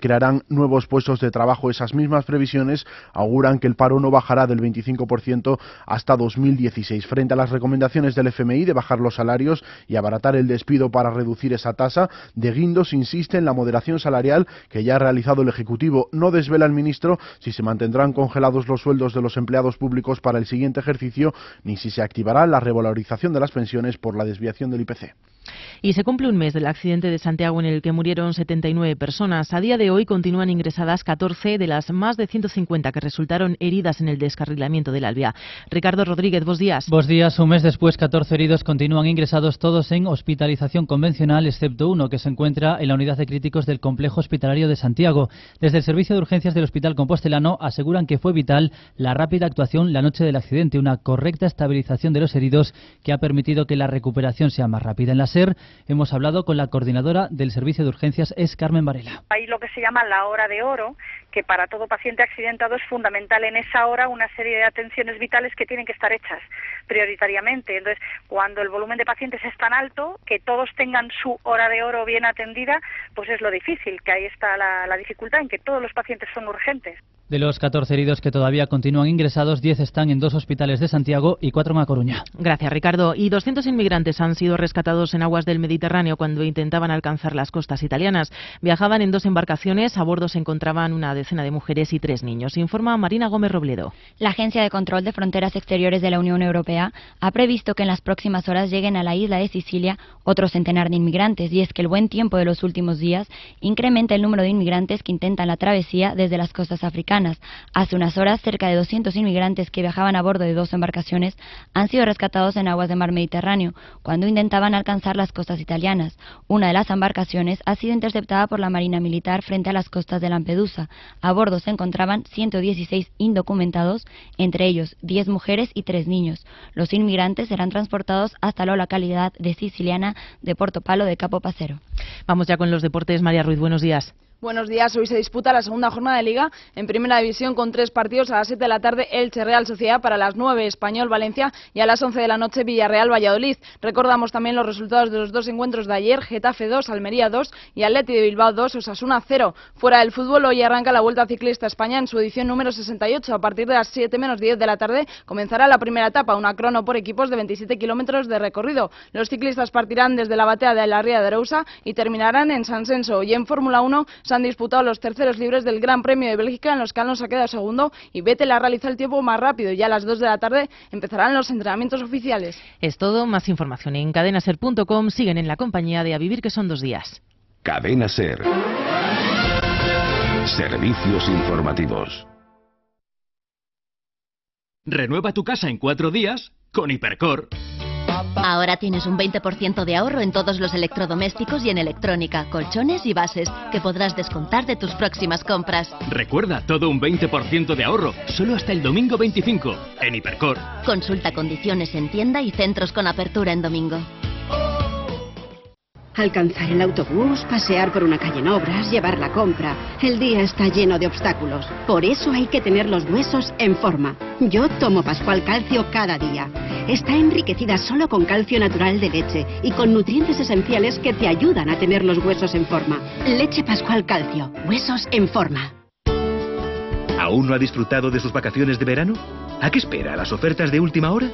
crearán nuevos puestos de trabajo. Esas mismas previsiones auguran que el paro no bajará del 25% hasta 2016. Frente a las recomendaciones del FMI de bajar los salarios y abaratar el despido para reducir esa tasa, De Guindos insiste en la moderación salarial que ya ha realizado el Ejecutivo. No desvela el ministro si se mantendrán congelados los sueldos de los empleados públicos para el siguiente ejercicio ni si se activará la revalorización de las pensiones por la desviación del IPC. Y se cumple un mes del accidente de Santiago en el que murieron 79 personas. A día de hoy continúan ingresadas 14 de las más de 150 que resultaron heridas en el descarrilamiento del Albia. Ricardo Rodríguez, buenos días. Buenos días. Un mes después, 14 heridos continúan ingresados todos en hospitalización convencional, excepto uno que se encuentra en la unidad de críticos del complejo hospitalario de Santiago. Desde el servicio de urgencias del Hospital Compostelano aseguran que fue vital la rápida actuación la noche del accidente, una correcta estabilización de los heridos que ha permitido que la recuperación sea más rápida. En la SER hemos hablado con la coordinadora del servicio de urgencias, es Carmen Varela. Hay lo que se llama la hora de oro, que para todo paciente accidentado es fundamental en esa hora una serie de atenciones vitales que tienen que estar hechas prioritariamente. Entonces, cuando el volumen de pacientes es tan alto, que todos tengan su hora de oro bien atendida, pues es lo difícil, que ahí está la, la dificultad en que todos los pacientes son urgentes. De los 14 heridos que todavía continúan ingresados, 10 están en dos hospitales de Santiago y 4 en A Coruña. Gracias, Ricardo. Y 200 inmigrantes han sido rescatados en aguas del Mediterráneo cuando intentaban alcanzar las costas italianas. Viajaban en dos embarcaciones, a bordo se encontraban una decena de mujeres y tres niños. Informa Marina Gómez Robledo. La Agencia de Control de Fronteras Exteriores de la Unión Europea ha previsto que en las próximas horas lleguen a la isla de Sicilia otro centenar de inmigrantes y es que el buen tiempo de los últimos días incrementa el número de inmigrantes que intentan la travesía desde las costas africanas. Hace unas horas, cerca de 200 inmigrantes que viajaban a bordo de dos embarcaciones han sido rescatados en aguas del mar Mediterráneo cuando intentaban alcanzar las costas italianas. Una de las embarcaciones ha sido interceptada por la Marina Militar frente a las costas de Lampedusa. A bordo se encontraban 116 indocumentados, entre ellos 10 mujeres y 3 niños. Los inmigrantes serán transportados hasta la localidad de Siciliana de Porto Palo de Capo Pasero. Vamos ya con los deportes. María Ruiz, buenos días. Buenos días. Hoy se disputa la segunda jornada de Liga en Primera División con tres partidos a las 7 de la tarde Elche Real Sociedad para las 9 Español Valencia y a las 11 de la noche Villarreal Valladolid. Recordamos también los resultados de los dos encuentros de ayer, Getafe 2, Almería 2 y Atleti de Bilbao 2, Osasuna 0. Fuera del fútbol hoy arranca la Vuelta Ciclista España en su edición número 68. A partir de las 7 menos 10 de la tarde comenzará la primera etapa, una crono por equipos de 27 kilómetros de recorrido. Los ciclistas partirán desde la batea de la Ría de Arousa y terminarán en San Senso. Y en Fórmula 1 se han disputado los terceros libres del Gran Premio de Bélgica, en los que Alonso ha quedado segundo y Vettel ha realizado el tiempo más rápido. Ya a las 2 de la tarde empezarán los entrenamientos oficiales. Es todo. Más información en cadenaser.com. Siguen en la compañía de A Vivir, que son dos días. Cadena Ser. Servicios informativos. Renueva tu casa en cuatro días con Hipercor. Ahora tienes un 20% de ahorro en todos los electrodomésticos y en electrónica, colchones y bases, que podrás descontar de tus próximas compras. Recuerda, todo un 20% de ahorro, solo hasta el domingo 25, en Hipercor. Consulta condiciones en tienda y centros con apertura en domingo. Alcanzar el autobús, pasear por una calle en obras, llevar la compra. El día está lleno de obstáculos. Por eso hay que tener los huesos en forma. Yo tomo Pascual Calcio cada día. Está enriquecida solo con calcio natural de leche y con nutrientes esenciales que te ayudan a tener los huesos en forma. Leche Pascual Calcio. Huesos en forma. ¿Aún no ha disfrutado de sus vacaciones de verano? ¿A qué espera? ¿Las ofertas de última hora?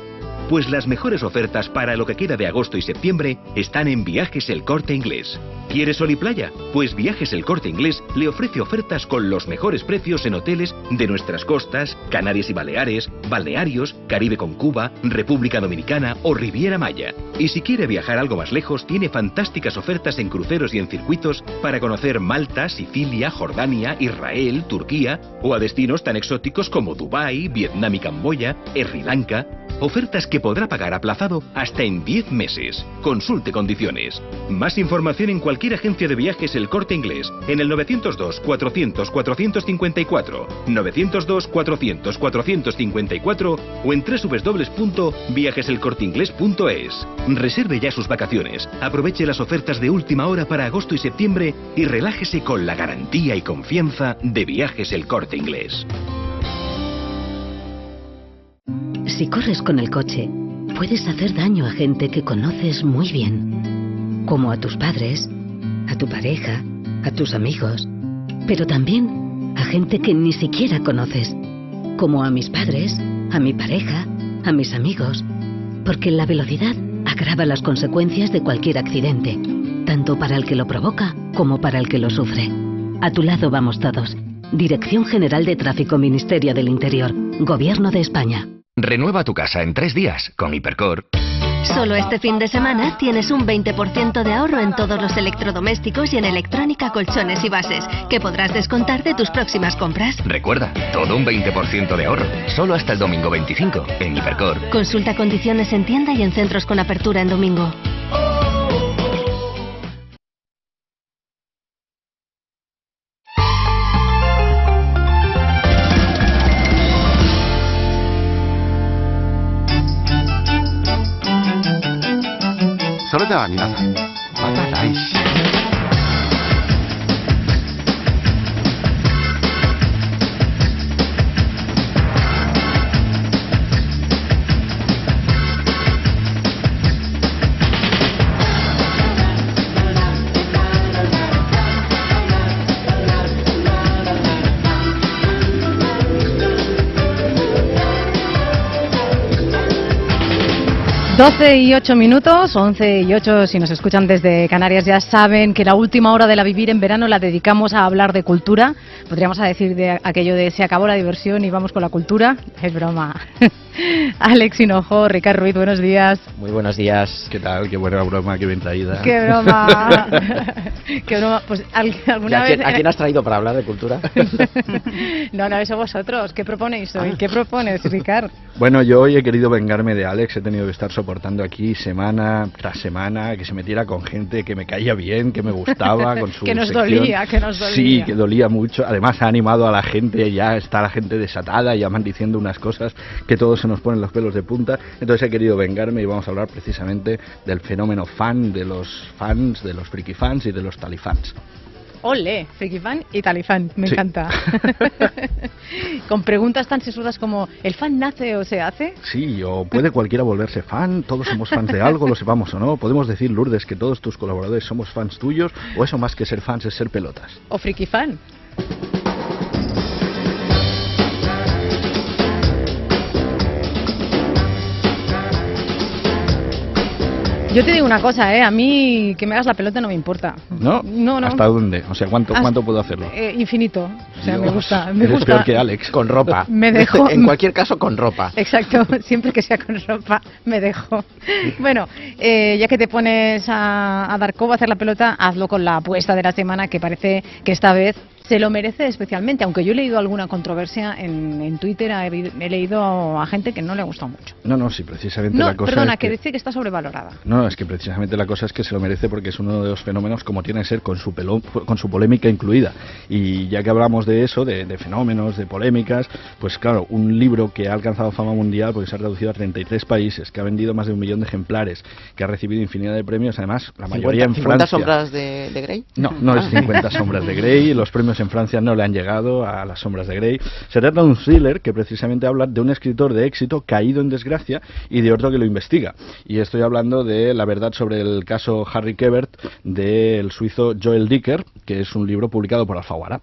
Pues las mejores ofertas para lo que queda de agosto y septiembre están en Viajes El Corte Inglés. ¿Quieres sol y playa? Pues Viajes El Corte Inglés le ofrece ofertas con los mejores precios en hoteles de nuestras costas, Canarias y Baleares, balnearios, Caribe con Cuba, República Dominicana o Riviera Maya. Y si quiere viajar algo más lejos, tiene fantásticas ofertas en cruceros y en circuitos para conocer Malta, Sicilia, Jordania, Israel, Turquía o a destinos tan exóticos como Dubái, Vietnam y Camboya, Sri Lanka. Ofertas que podrá pagar aplazado hasta en 10 meses. Consulte condiciones. Más información en cualquier agencia de viajes El Corte Inglés en el 902 400 454, 902 400 454 o en www.viajeselcorteingles.es. Reserve ya sus vacaciones, aproveche las ofertas de última hora para agosto y septiembre y relájese con la garantía y confianza de Viajes El Corte Inglés. Si corres con el coche, puedes hacer daño a gente que conoces muy bien, como a tus padres, a tu pareja, a tus amigos. pero también a gente que ni siquiera conoces, como a mis padres, a mi pareja, a mis amigos, porque la velocidad agrava las consecuencias de cualquier accidente, tanto para el que lo provoca como para el que lo sufre. A tu lado vamos todos. Dirección General de Tráfico Ministerio del Interior, Gobierno de España. Renueva tu casa en tres días con Hipercor. Solo este fin de semana tienes un 20% de ahorro en todos los electrodomésticos y en electrónica, colchones y bases, que podrás descontar de tus próximas compras. Recuerda, todo un 20% de ahorro. Solo hasta el domingo 25 en Hipercor. Consulta condiciones en tienda y en centros con apertura en domingo. れでは皆さん、また来週。Doce y ocho minutos, once y ocho si nos escuchan desde Canarias ya saben que la última hora de la vivir en verano la dedicamos a hablar de cultura. Podríamos decir de aquello de se acabó la diversión y vamos con la cultura. Es broma. Alex Hinojo, Ricardo Ruiz, buenos días. Muy buenos días. ¿Qué tal? Qué buena broma, qué bien traída. Qué broma. qué broma. Pues alguna ¿A vez... quién, ¿A quién has traído para hablar de cultura? no, no, eso vosotros. ¿Qué proponéis hoy? ¿Qué propones, Ricardo? Bueno, yo hoy he querido vengarme de Alex. He tenido que estar soportando aquí semana tras semana que se metiera con gente que me caía bien, que me gustaba, con su que nos sección. dolía, que nos dolía. Sí, que dolía mucho. Además ha animado a la gente, ya está la gente desatada, ya van diciendo unas cosas que todos se nos ponen los pelos de punta. Entonces he querido vengarme y vamos a hablar precisamente del fenómeno fan, de los fans, de los friki fans y de los talifans. Ole, friki fan y talifan, me Sí. encanta. Con preguntas tan sesudas como ¿el fan nace o se hace? Sí, o puede cualquiera volverse fan, todos somos fans de algo, lo sepamos o no. Podemos decir, Lourdes, que todos tus colaboradores somos fans tuyos, o eso más que ser fans es ser pelotas. ¿O friki Yo te digo una cosa, ¿eh? A mí que me hagas la pelota no me importa. ¿No? No, no. ¿Hasta dónde? O sea, ¿cuánto, Hasta- cuánto puedo hacerlo? Eh, infinito. O sea, me Dios, gusta. Me eres gusta. peor que Alex. Con ropa. Me dejo- En cualquier caso, con ropa. Exacto, siempre que sea con ropa, me dejo. Bueno, eh, ya que te pones a, a dar coba, a hacer la pelota, hazlo con la apuesta de la semana, que parece que esta vez se lo merece especialmente, aunque yo he leído alguna controversia en, en Twitter, he, he leído a gente que no le ha gustado mucho. No, no, sí, precisamente No, la cosa perdona, es que que... dice que está sobrevalorada. No, es que precisamente la cosa es que se lo merece porque es uno de los fenómenos como tiene que ser con su, pelo- con su polémica incluida. Y ya que hablamos de eso, de, de fenómenos, de polémicas, pues claro, un libro que ha alcanzado fama mundial porque se ha traducido a 33 países, que ha vendido más de un millón de ejemplares, que ha recibido infinidad de premios, además la mayoría 50, en 50 Francia. sombras de, de Grey? No, no es 50 sombras de Grey, los premios en Francia no le han llegado a las sombras de Grey. Se trata de un thriller que precisamente habla de un escritor de éxito caído en desgracia y de otro que lo investiga. Y estoy hablando de la verdad sobre el caso Harry Kebert del suizo Joel Dicker, que es un libro publicado por Alfaguara.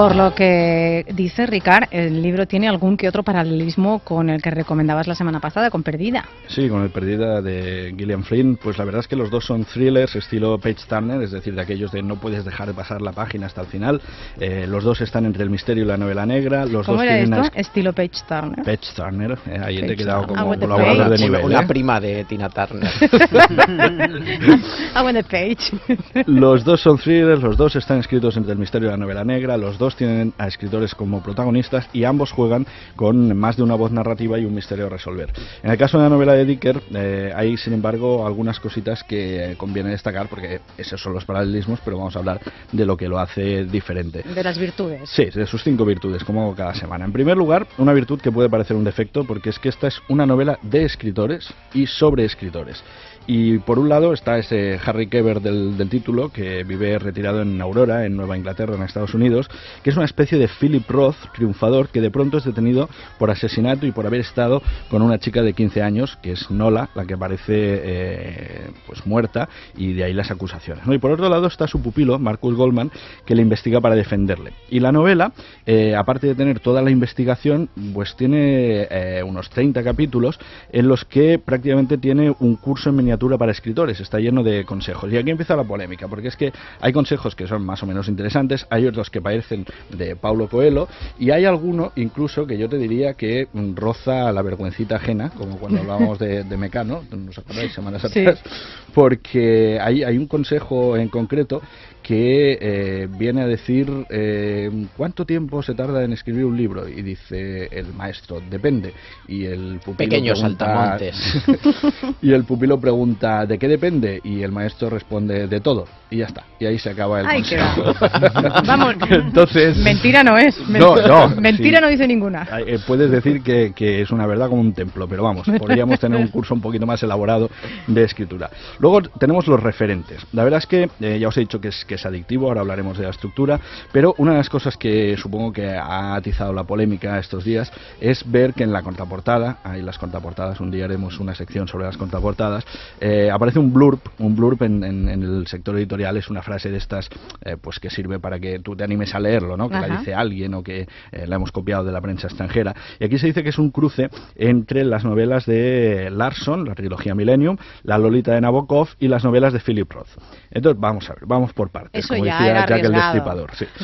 Por lo que dice Ricard, el libro tiene algún que otro paralelismo con el que recomendabas la semana pasada, con Perdida. Sí, con el Perdida de Gillian Flynn, pues la verdad es que los dos son thrillers estilo Page Turner, es decir, de aquellos de no puedes dejar de pasar la página hasta el final. Eh, los dos están entre el misterio y la novela negra. Los ¿Cómo dos era tienen esto? una Estilo Page Turner. Page Turner, eh, ahí te he Page quedado como colaborador de page. nivel. Una ¿eh? prima de Tina Turner. Ah, bueno, Page. Los dos son thrillers, los dos están escritos entre el misterio y la novela negra, los dos tienen a escritores como protagonistas y ambos juegan con más de una voz narrativa y un misterio a resolver. En el caso de la novela de Dicker, eh, hay sin embargo algunas cositas que conviene destacar porque esos son los paralelismos, pero vamos a hablar de lo que lo hace diferente. De las virtudes. Sí, de sus cinco virtudes, como hago cada semana. En primer lugar, una virtud que puede parecer un defecto, porque es que esta es una novela de escritores y sobre escritores. Y por un lado está ese Harry Keber del, del título, que vive retirado en Aurora, en Nueva Inglaterra, en Estados Unidos, que es una especie de Philip Roth triunfador que de pronto es detenido por asesinato y por haber estado con una chica de 15 años, que es Nola, la que parece eh, pues muerta, y de ahí las acusaciones. Y por otro lado está su pupilo, Marcus Goldman, que le investiga para defenderle. Y la novela, eh, aparte de tener toda la investigación, pues tiene eh, unos 30 capítulos en los que prácticamente tiene un curso en miniatura para escritores, está lleno de consejos. Y aquí empieza la polémica, porque es que hay consejos que son más o menos interesantes, hay otros que parecen de Paulo Coelho, y hay alguno incluso que yo te diría que roza la vergüencita ajena, como cuando hablábamos de, de Mecano, ¿nos acordáis semanas atrás? Porque hay, hay un consejo en concreto que eh, viene a decir eh, cuánto tiempo se tarda en escribir un libro y dice el maestro depende y el pupilo Pequeños pregunta, saltamontes. y el pupilo pregunta de qué depende y el maestro responde de todo y ya está y ahí se acaba el Ay, qué consejo Vamos, entonces mentira no es. No, no, Mentira sí. no dice ninguna. eh, puedes decir que, que es una verdad como un templo, pero vamos, podríamos tener un curso un poquito más elaborado de escritura. Luego tenemos los referentes. La verdad es que eh, ya os he dicho que es, que es adictivo, ahora hablaremos de la estructura, pero una de las cosas que supongo que ha atizado la polémica estos días es ver que en la contraportada, hay las contraportadas, un día haremos una sección sobre las contraportadas, eh, aparece un blurb, un blurb en, en- en el sector editorial es una frase de estas eh, pues que sirve para que tú te animes a leerlo, ¿no? Que la dice alguien o que eh, la hemos copiado de la prensa extranjera. Y aquí se dice que es un cruce entre las novelas de Larson, la trilogía Millennium, la Lolita de Nabokov y las novelas de Philip Roth. Entonces, vamos a ver, vamos por partes, Eso como ya decía era Jack el. Destripador. sí.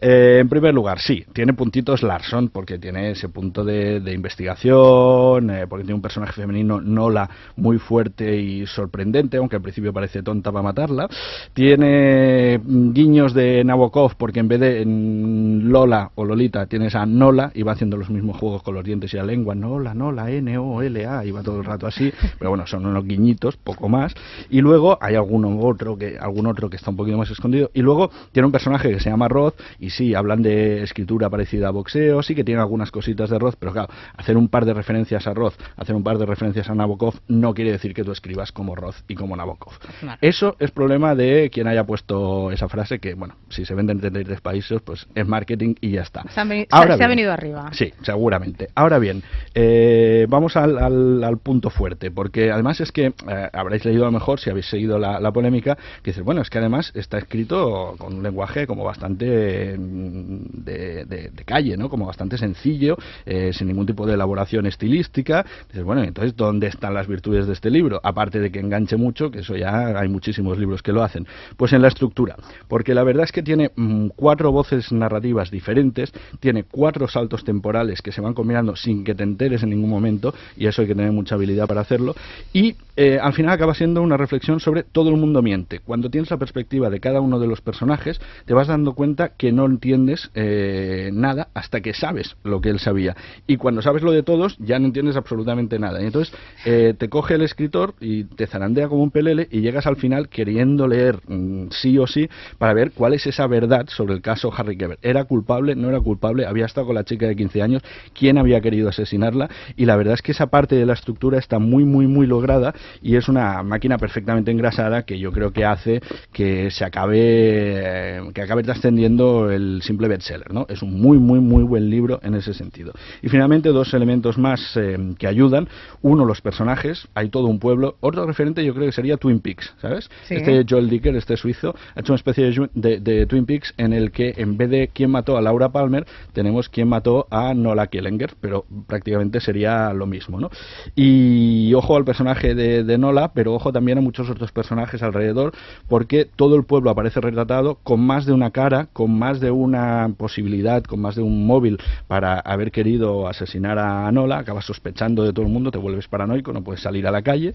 Eh, en primer lugar, sí, tiene puntitos Larson, porque tiene ese punto de, de investigación, eh, porque tiene un personaje femenino, Nola, muy fuerte y sorprendente, aunque al principio parece tonta para matarla. Tiene mm, guiños de Nabokov, porque en vez de en Lola o Lolita tienes a Nola y va haciendo los mismos juegos con los dientes y la lengua, Nola, Nola, N-O-L-A, y va todo el rato así, pero bueno, son unos guiñitos, poco más. Y luego hay alguno otro que, algún otro que está un poquito más escondido. Y luego tiene un personaje que se llama Roth, y sí, hablan de escritura parecida a boxeo, sí que tiene algunas cositas de Roth, pero claro, hacer un par de referencias a Roth, hacer un par de referencias a Nabokov, no quiere decir que tú escribas como Roth y como Nabokov. Claro. Eso es problema de quien haya puesto esa frase, que bueno, si se vende en 33 países, pues es marketing y ya está. Se, han Ahora se- ha venido arriba. Sí, seguramente. Ahora bien, eh, vamos al, al- al punto fuerte, porque además es que eh, habréis leído a lo mejor, si habéis seguido la, la polémica, que dices, bueno, es que además está escrito con un lenguaje como bastante mm, de, de- de calle, ¿no? Como bastante sencillo, eh, sin ningún tipo de elaboración estilística. Dices, bueno, entonces, ¿dónde están las virtudes de este libro? Aparte de que enganche mucho, que eso ya hay muchísimos libros que lo hacen. Pues en la estructura, porque la verdad es que tiene mm, cuatro voces narrativas diferentes, tiene cuatro saltos temporales que se van combinando sin que te enteres en ningún momento, y eso hay que tener mucha habilidad para hacerlo, y eh, al final acaba siendo una reflexión sobre todo el mundo miente. Cuando tienes la perspectiva de cada uno de los personajes, te vas dando cuenta que no entiendes eh, nada hasta que sabes lo que él sabía. Y cuando sabes lo de todos, ya no entiendes absolutamente nada. Y entonces eh, te coge el escritor y te zarandea como un pelele y llegas al final queriendo leer mm, sí o sí para ver cuál es esa verdad sobre el caso Harry Keber. ¿Era culpable? ¿No era culpable? ¿Había estado con la chica de 15 años? ¿Quién había querido asesinarla? Y la verdad es que esa parte de la estructura está muy, muy, muy lograda y es una máquina perfectamente engrasada que yo creo que hace que se acabe, eh, que acabe trascendiendo el simple bestseller, ¿no? Es un muy, muy, muy buen libro en ese sentido. Y finalmente dos elementos más eh, que ayudan. Uno, los personajes. Hay todo un pueblo. Otro referente yo creo que sería Twin Peaks, ¿sabes? Sí. Este Joel Dicker, este suizo, ha hecho una especie de, ju- de- de Twin Peaks en el que en vez de quién mató a Laura Palmer, tenemos quién mató a Nola Kielinger, pero prácticamente sería lo mismo, ¿no? Y ojo al personaje de, de Nola, pero ojo también a muchos otros personajes alrededor, porque todo el pueblo aparece retratado con más de una cara, con más de una posibilidad, con más de un móvil para haber querido asesinar a Nola, acabas sospechando de todo el mundo, te vuelves paranoico, no puedes salir a la calle,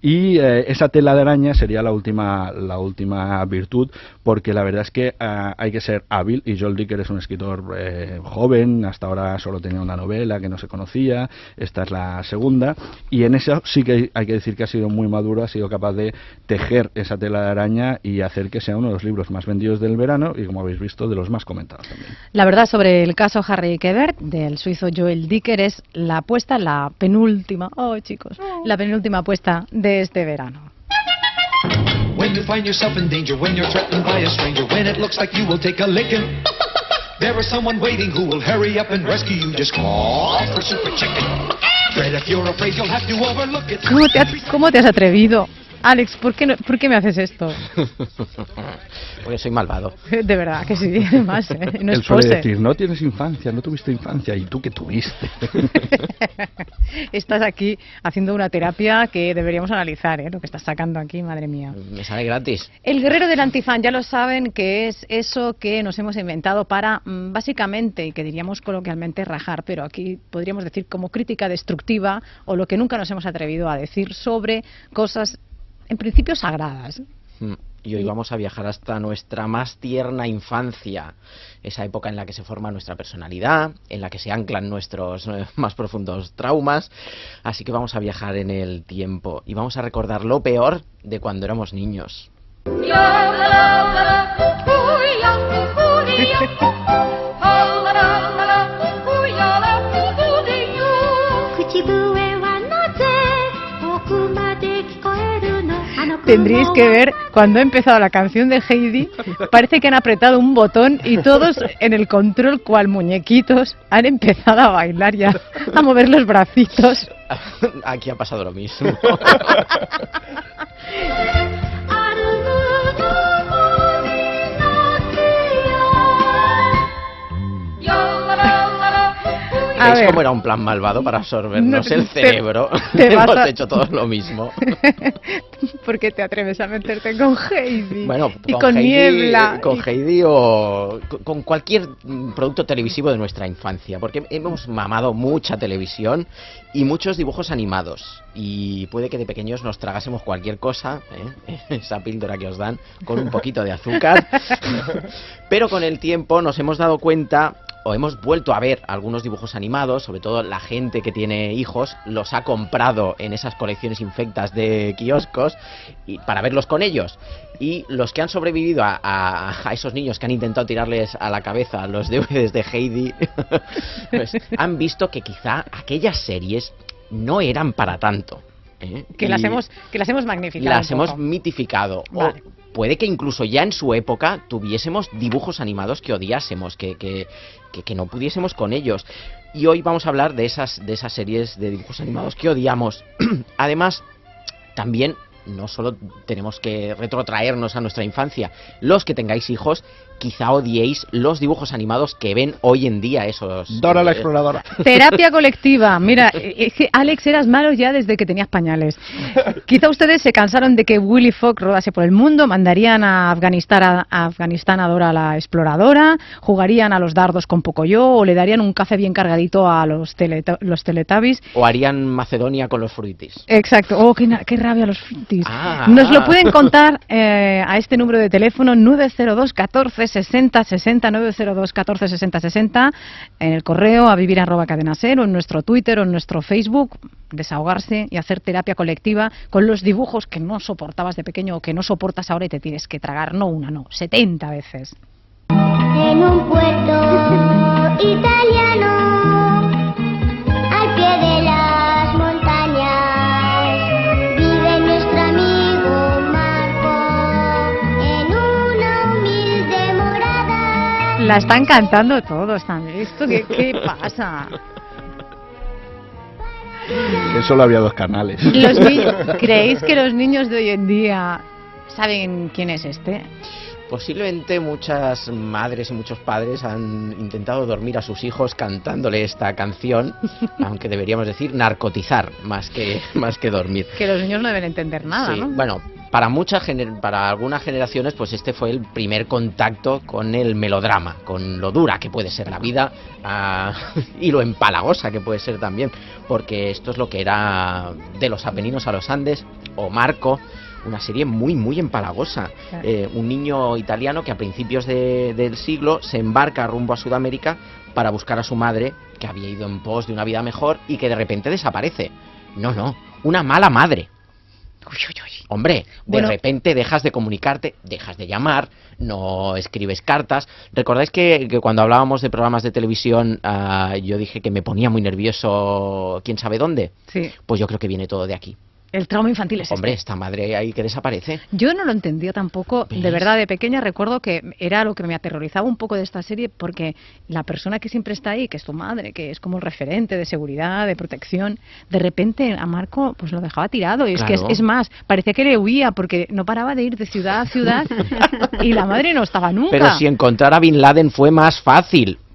y eh, esa tela de araña sería la última, la última virtud, porque la verdad es que ah, hay que ser hábil, y Joel Dicker es un escritor eh, joven, hasta ahora solo tenía una novela que no se conocía, esta es la segunda, y en eso sí que hay que decir que ha sido muy maduro, ha sido capaz de tejer esa tela de araña y hacer que sea uno de los libros más vendidos del verano, y como habéis visto, de los más comentados también. La verdad sobre el caso Harry Quebert del suizo Joel Dicker es la apuesta, la penúltima, oh chicos, la penúltima apuesta de este verano. When you find yourself in danger, when you're threatened by a stranger, when it looks like you will take a licking. There is someone waiting who will hurry up and rescue you. Just call for Super Chicken. Fred, if you're afraid, you'll have to overlook it. ¿Cómo te, has, cómo te has atrevido? Alex, ¿por qué, no- ¿por qué me haces esto? Porque soy malvado. De verdad, que sí, además, ¿eh? no es Él suele pose. decir, no tienes infancia, no tuviste infancia, y tú que tuviste. Estás aquí haciendo una terapia que deberíamos analizar, ¿eh? Lo que estás sacando aquí, madre mía. Me sale gratis. El guerrero del antifan, ya lo saben, que es eso que nos hemos inventado para, mm, básicamente, y que diríamos coloquialmente, rajar, pero aquí podríamos decir como crítica destructiva o lo que nunca nos hemos atrevido a decir sobre cosas, en principio, sagradas. Mm, Y hoy vamos a viajar hasta nuestra más tierna infancia, esa época en la que se forma nuestra personalidad, en la que se anclan nuestros eh, más profundos traumas. Así que vamos a viajar en el tiempo y vamos a recordar lo peor de cuando éramos niños. Tendríais que ver cuando ha empezado la canción de Heidi, parece que han apretado un botón y todos en el control, cual muñequitos, han empezado a bailar ya, a mover los bracitos. Aquí ha pasado lo mismo. ¿Veis ver. cómo era un plan malvado para absorbernos No, el te- cerebro? te Hemos a- hecho todos lo mismo. ¿Por qué te atreves a meterte con Heidi? Bueno, y con, Heidi, niebla. Con y- Heidi o con- con cualquier producto televisivo de nuestra infancia, porque hemos mamado mucha televisión y muchos dibujos animados. Y puede que de pequeños nos tragásemos cualquier cosa, ¿eh? esa píldora que os dan, con un poquito de azúcar. Pero con el tiempo nos hemos dado cuenta o hemos vuelto a ver algunos dibujos animados, sobre todo la gente que tiene hijos los ha comprado en esas colecciones infectas de kioscos y para verlos con ellos. Y los que han sobrevivido a, a- a esos niños que han intentado tirarles a la cabeza los DVDs de Heidi, pues han visto que quizá aquellas series no eran para tanto. ¿eh? que, las hemos, que las hemos magnificado. las hemos mitificado. Vale. O puede que incluso ya en su época tuviésemos dibujos animados que odiásemos, que, que, que- que no pudiésemos con ellos. Y hoy vamos a hablar de esas, de esas series de dibujos animados que odiamos. Además, también no solo tenemos que retrotraernos a nuestra infancia, los que tengáis hijos, quizá odiéis los dibujos animados que ven hoy en día esos... Dora la eh, exploradora. Terapia colectiva. Mira, eh, es que Alex eras malo ya desde que tenías pañales. Quizá ustedes se cansaron de que Willy Fogg rodase por el mundo, mandarían a Afganistán a, a Afganistán a Dora la exploradora, jugarían a los dardos con Pocoyo o le darían un café bien cargadito a los, teleta- los Teletubbies. O harían Macedonia con los fruitis. Exacto. Oh, qué, qué rabia los fintis. Ah. Nos lo pueden contar eh, a este número de teléfono 902 14 60 60 902 14 60 60 en el correo a vivir arroba cadena ser o en nuestro Twitter o en nuestro Facebook desahogarse y hacer terapia colectiva con los dibujos que no soportabas de pequeño o que no soportas ahora y te tienes que tragar no una, no, 70 veces. En un puerto italiano, La están cantando todos también. ¿Esto qué, qué pasa? Que solo había dos canales. Los ¿Creéis que los niños de hoy en día saben quién es este? Posiblemente muchas madres y muchos padres han intentado dormir a sus hijos cantándole esta canción, aunque deberíamos decir narcotizar más que, más que dormir. Que los niños no deben entender nada, Sí, ¿no? Bueno, para muchas para algunas generaciones, pues este fue el primer contacto con el melodrama, con lo dura que puede ser la vida ah, y lo empalagosa que puede ser también, porque esto es lo que era de los Apeninos a los Andes o Marco. Una serie muy, muy empalagosa. Claro. Eh, un niño italiano que a principios de- del siglo se embarca rumbo a Sudamérica para buscar a su madre, que había ido en pos de una vida mejor y que de repente desaparece. No, no, una mala madre. Hombre, de repente dejas de comunicarte, dejas de llamar, no escribes cartas. ¿Recordáis que, que cuando hablábamos de programas de televisión ah, yo dije que me ponía muy nervioso quién sabe dónde? Sí. Pues yo creo que viene todo de aquí. El trauma infantil es Hombre, este. esta madre ahí que desaparece. Yo no lo entendía tampoco, de verdad, de pequeña recuerdo que era lo que me aterrorizaba un poco de esta serie porque la persona que siempre está ahí, que es tu madre, que es como el referente de seguridad, de protección, de repente a Marco pues lo dejaba tirado y es que es, más, parecía que le huía porque no paraba de ir de ciudad a ciudad y la madre no estaba nunca. Pero si encontrar a Bin Laden fue más fácil.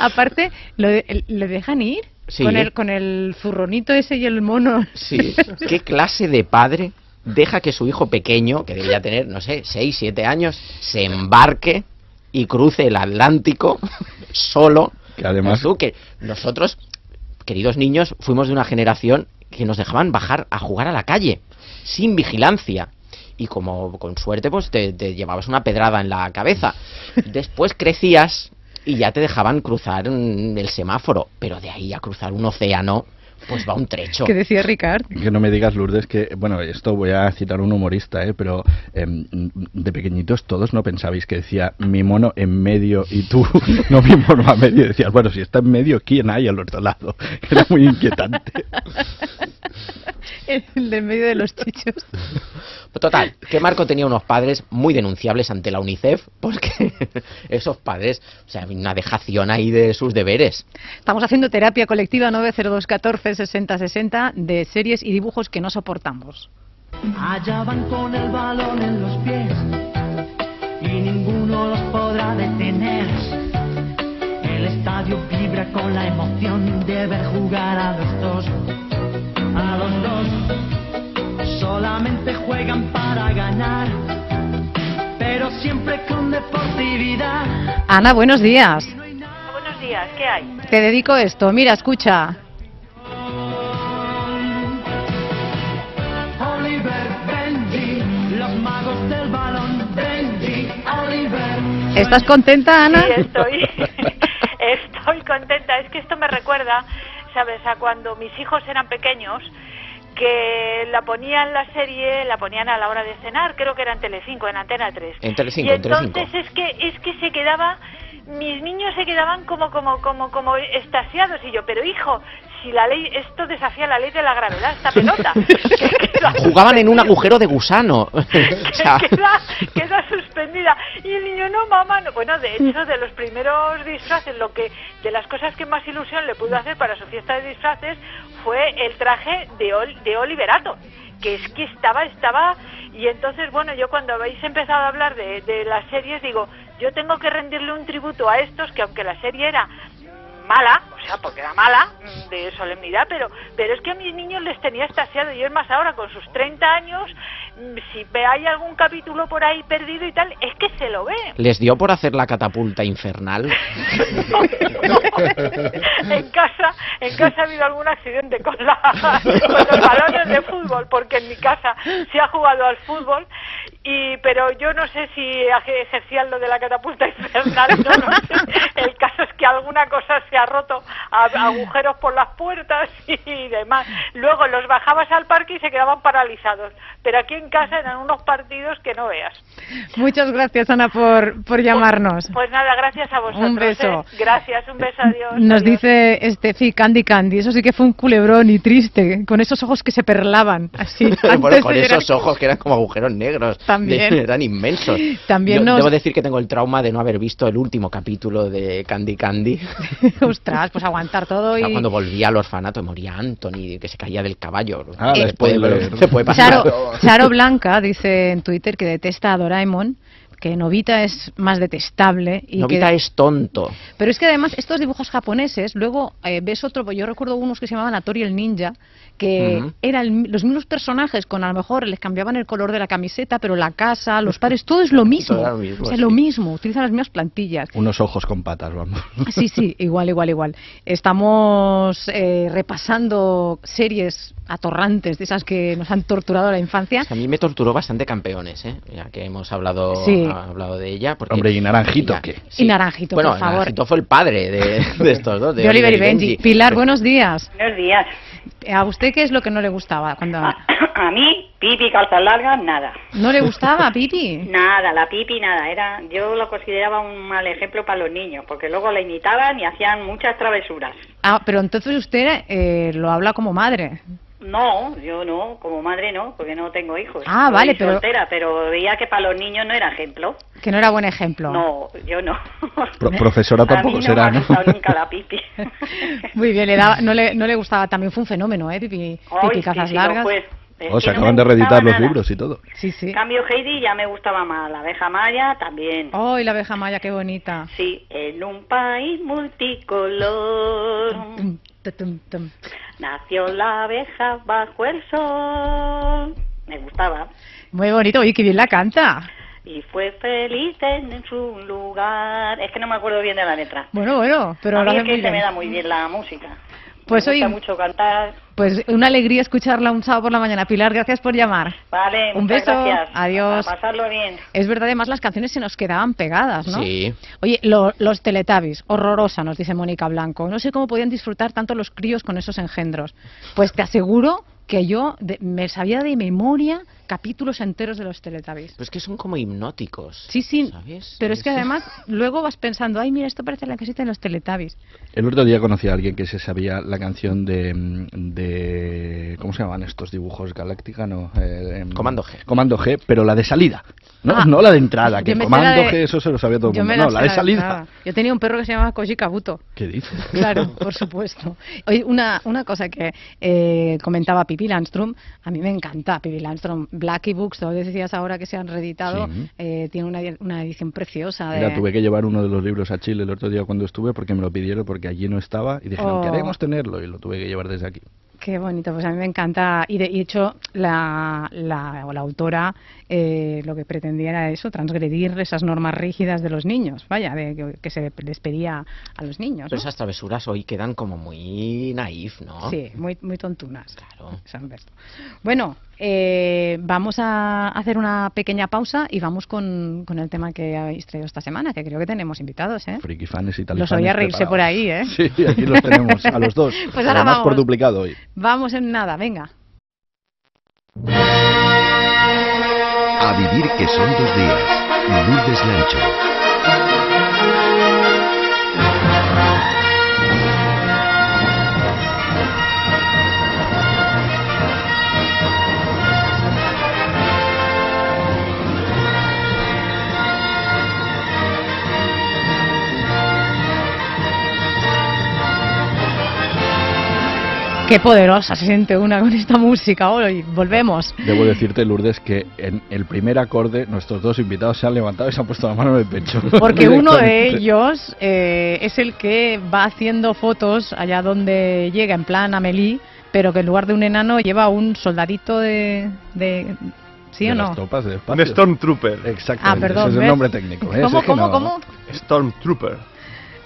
Aparte, lo de- le dejan ir Sí. con, el, con el zurronito ese y el mono. Sí. ¿Qué clase de padre deja que su hijo pequeño, que debería tener, no sé, 6, 7 años, se embarque y cruce el Atlántico solo? Que además- Tú, que nosotros, queridos niños, fuimos de una generación que nos dejaban bajar a jugar a la calle, sin vigilancia. Y como con suerte, pues te, te llevabas una pedrada en la cabeza. Después crecías y ya te dejaban cruzar el semáforo. Pero de ahí a cruzar un océano, pues va un trecho. Que decía Ricard. Que no me digas, Lourdes, que, bueno, esto voy a citar a un humorista, ¿eh? pero em, de pequeñitos todos no pensabais que decía mi mono en medio y tú no mi mono a medio. Decías, bueno, si está en medio, ¿quién hay al otro lado? Que era muy inquietante. El del medio de los chichos. Total, que Marco tenía unos padres muy denunciables ante la UNICEF porque esos padres, o sea, una dejación ahí de sus deberes. Estamos haciendo terapia colectiva 90214 60 60 de series y dibujos que no soportamos. Allá van con el balón en los pies y ninguno los podrá detener. El estadio vibra con la emoción de ver jugar a los dos. Solamente juegan para ganar, pero siempre con deportividad. Ana, buenos días. Buenos días, ¿qué hay? Te dedico esto. Mira, escucha. Oliver, Benji, los magos del balón, Benji, Oliver. ¿Estás contenta, Ana? Sí, estoy, estoy contenta. Es que esto me recuerda, ¿sabes? A cuando mis hijos eran pequeños, que la ponían la serie, la ponían a la hora de cenar, creo que era en Telecinco, en Antena 3. En Telecinco, y en entonces es que es que se quedaba mis niños se quedaban como como como como estasiados y yo, pero hijo, si la ley esto desafía la ley de la gravedad esta pelota. Jugaban en un agujero de gusano. Queda, queda suspendida y el niño no mamá no bueno de hecho de los primeros disfraces lo que de las cosas que más ilusión le pudo hacer para su fiesta de disfraces fue el traje de Ol- de Oliverato que es que estaba estaba y entonces bueno yo cuando habéis empezado a hablar de, de las series digo yo tengo que rendirle un tributo a estos que aunque la serie era mala, o sea, porque era mala, mm, de solemnidad, pero pero es que a mis niños les tenía estasiado y es más ahora con sus 30 años, mm, si ve hay algún capítulo por ahí perdido y tal, es que se lo ve. les dio por hacer la catapulta infernal. en casa, en casa ha habido algún accidente con, la, con los balones de fútbol, porque en mi casa se ha jugado al fútbol, y pero yo no sé si eje- ejercían lo de la catapulta infernal, no lo sé. El caso es que alguna cosa se ha roto, a- agujeros por las puertas y demás. Luego los bajabas al parque y se quedaban paralizados, pero aquí en casa eran unos partidos que no veas. Muchas gracias, Ana, por, por llamarnos. Pues nada, gracias a vosotros. Un beso. ¿eh? Gracias, un beso, adiós. Nos adiós. dice Estefi Candy Candy, eso sí que fue un culebrón y triste, con esos ojos que se perlaban, así. bueno, con esos ojos que eran como agujeros negros. También. De- eran inmensos. También Yo nos- Debo decir que tengo el trauma de no haber visto el último capítulo de Candy Candy. Ostras, pues aguantar todo y... Cuando volvía al orfanato moría Anthony, que se caía del caballo. Ah, se, puede, se puede pasar. Charo, Charo Blanca dice en Twitter que detesta a Doraemon, que Novita es más detestable. Y Novita que... es tonto. Pero es que además estos dibujos japoneses, luego eh, ves otro, yo recuerdo unos que se llamaban Atori el Ninja, que eran los mismos personajes, con a lo mejor les cambiaban el color de la camiseta, pero la casa, los padres, todo es lo mismo. Todo lo mismo, o sea, sí. lo mismo, utilizan las mismas plantillas. Unos ojos con patas, vamos. Sí, sí, igual, igual, igual. Estamos eh, repasando series atorrantes de esas que nos han torturado la infancia. A mí me torturó bastante Campeones, ¿eh? ya que hemos hablado, Sí. ha- hablado de ella. Porque Hombre, ¿y Naranjito qué? Y Naranjito, bueno, por favor. Naranjito fue el padre de, de estos dos, de, De Oliver y Benji. Pilar, buenos días. Buenos días. ¿A usted qué es lo que no le gustaba? cuando A mí, Pipi, calzas largas, nada. ¿No le gustaba Pipi? Nada, la pipi nada, era, yo lo consideraba un mal ejemplo para los niños, porque luego la imitaban y hacían muchas travesuras. Ah, pero entonces usted eh, lo habla como madre. No, yo no, como madre no, porque no tengo hijos. Ah, Soy vale, pero- soltera, pero veía que para los niños no era ejemplo. Que no era buen ejemplo. No, yo no. Pro- profesora A mí tampoco no será, me ha ¿no? gustado nunca la pipi. Muy bien, le daba, no, le, no le gustaba. También fue un fenómeno, ¿eh? Pipi, Ay, Pipi sí, Cazas sí, Largas. Es O que se no acaban de reeditar los nada. libros y todo. Sí, sí. Cambio Heidi ya me gustaba más, la abeja maya también. ¡Ay, la abeja maya, qué bonita! Sí, en un país multicolor Tum, tum, nació la abeja bajo el sol. Me gustaba. Muy bonito, oye, qué bien la canta. Y fue feliz en su lugar. Es que no me acuerdo bien de la letra. Bueno, bueno, pero a mí es que se me da muy bien la música. Pues me gusta oye- mucho cantar. Pues una alegría escucharla un sábado por la mañana. Pilar, gracias por llamar. Vale, Un muchas beso, gracias. adiós. A pasarlo bien. Es verdad, además las canciones se nos quedaban pegadas, ¿no? Sí. Oye, lo- los Teletubbies, horrorosa, nos dice Mónica Blanco. No sé cómo podían disfrutar tanto los críos con esos engendros. Pues te aseguro que yo de- me sabía de memoria capítulos enteros de los Teletubbies. Pues que son como hipnóticos. Sí, sí, ¿Sabes? pero es que además luego vas pensando, ay, mira, esto parece la casita de los Teletubbies. El otro día conocí a alguien que se sabía la canción de, de ¿cómo se llaman estos dibujos? Galáctica, no. eh, em, Comando G. Comando G, pero la de salida. No, Ah. no la de entrada, que Comando de- G, eso se lo sabía todo el Yo mundo. la No, la de de salida. entrada. Yo tenía un perro que se llamaba Koji Kabuto. ¿Qué dices? Claro, por supuesto. Oye, una, una cosa que eh, comentaba Pippi Landstrom, a mí me encanta Pippi Landstrom. Blackie Books, tú decías ahora que se han reeditado, Sí. eh, tiene una, una edición preciosa. De... Mira, tuve que llevar uno de los libros a Chile el otro día cuando estuve porque me lo pidieron porque allí no estaba y dijeron, Oh. queremos tenerlo y lo tuve que llevar desde aquí. Qué bonito, pues a mí me encanta. Y de y hecho, la, la, o la autora eh, lo que pretendía era eso, transgredir esas normas rígidas de los niños, vaya, de que, que se les pedía a los niños. Pero esas travesuras hoy quedan como muy naif, ¿no? Sí, muy, muy tontunas. Claro. Bueno, eh, vamos a hacer una pequeña pausa y vamos con, con el tema que habéis traído esta semana, que creo que tenemos invitados, ¿eh? Friki fans y tal. Los oía reírse por ahí, ¿eh? Sí, aquí los tenemos, a los dos. Pues ahora Además por vamos. duplicado hoy. Vamos en nada, venga. A vivir que son dos días. Lourdes Lancho. Qué poderosa se siente una con esta música hoy. Volvemos. Debo decirte, Lourdes, que en el primer acorde nuestros dos invitados se han levantado y se han puesto la mano en el pecho. Porque uno de ellos eh, es el que va haciendo fotos allá donde llega, en plan Amelie, pero que en lugar de un enano lleva un soldadito de... de ¿Sí De o las no? tropas de espacio. Un Stormtrooper. Exactamente, Ah, perdón, ese es el nombre técnico. ¿eh? ¿Cómo, cómo, no- cómo? Stormtrooper.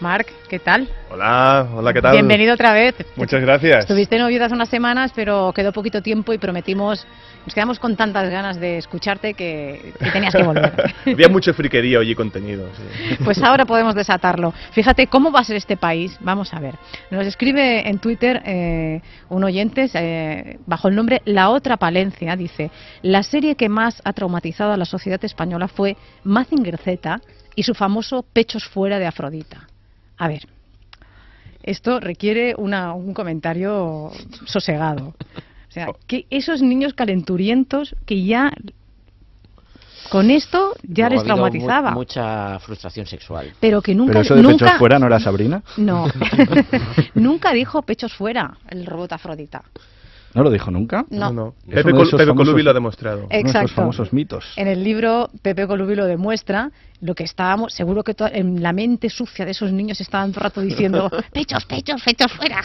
Marc, ¿qué tal? Hola, hola, ¿qué tal? Bienvenido otra vez. Muchas gracias. Estuviste en novio hace unas semanas, pero quedó poquito tiempo y prometimos, nos quedamos con tantas ganas de escucharte que, que tenías que volver. Había mucho friquería hoy y contenido. sí. Pues ahora podemos desatarlo. Fíjate cómo va a ser este país. Vamos a ver. Nos escribe en Twitter eh, un oyente eh, bajo el nombre La Otra Palencia. Dice, la serie que más ha traumatizado a la sociedad española fue Mazinger Z y su famoso Pechos fuera de Afrodita. A ver, esto requiere una- un comentario sosegado. O sea, que esos niños calenturientos que ya con esto ya les ha habido mu- traumatizaba. mucha frustración sexual. Pero que nunca, Pero eso de nunca, pechos fuera no era Sabrina. no, nunca dijo pechos fuera el robot Afrodita. ¿No lo dijo nunca? No. No, Pepe Col- esos Pepe famosos- Colubi lo ha demostrado. Uno de Exacto. famosos mitos. En el libro Pepe Colubi lo demuestra, lo que estábamos, seguro que en la mente sucia de esos niños estaban todo el rato diciendo pechos, pechos, pechos fuera.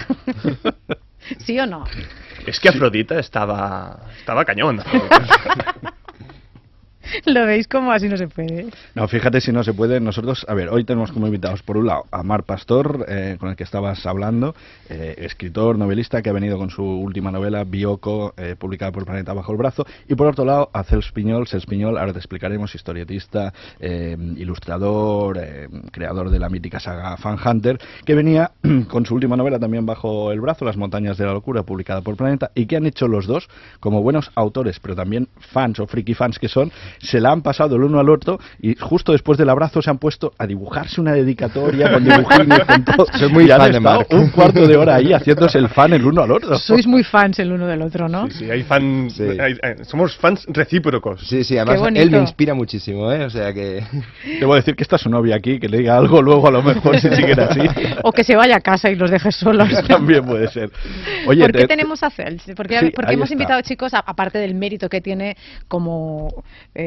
¿Sí o no? Es que Afrodita estaba, estaba cañón. Lo veis como así no se puede. No, fíjate si no se puede. Nosotros, a ver, hoy tenemos como invitados, por un lado, a Mar Pastor, eh, con el que estabas hablando, eh, escritor, novelista, que ha venido con su última novela, Bioco, eh, publicada por Planeta Bajo el Brazo. Y por otro lado, a Cels Piñol, Cels Piñol, ahora te explicaremos, historietista, eh, ilustrador, eh, creador de la mítica saga Fan Hunter, que venía con su última novela también bajo el brazo, Las Montañas de la Locura, publicada por Planeta, y que han hecho los dos, como buenos autores, pero también fans o friki fans que son, se la han pasado el uno al otro y justo después del abrazo se han puesto a dibujarse una dedicatoria con dibujines, con todo. Soy muy y han fan de estado Marc. un cuarto de hora ahí haciéndose el fan el uno al otro. Sois muy fans el uno del otro, ¿no? Sí, hay fans, hay- hay- somos fans recíprocos. Sí, sí, además él me inspira muchísimo, ¿eh? O sea que... Debo decir que está su novia aquí, que le diga algo luego a lo mejor si siguen así. O que se vaya a casa y los deje solos. También puede ser. Oye, ¿Por qué te- tenemos a Cels? Porque, Sí, porque hemos está. invitado chicos, a- aparte del mérito que tiene como, eh,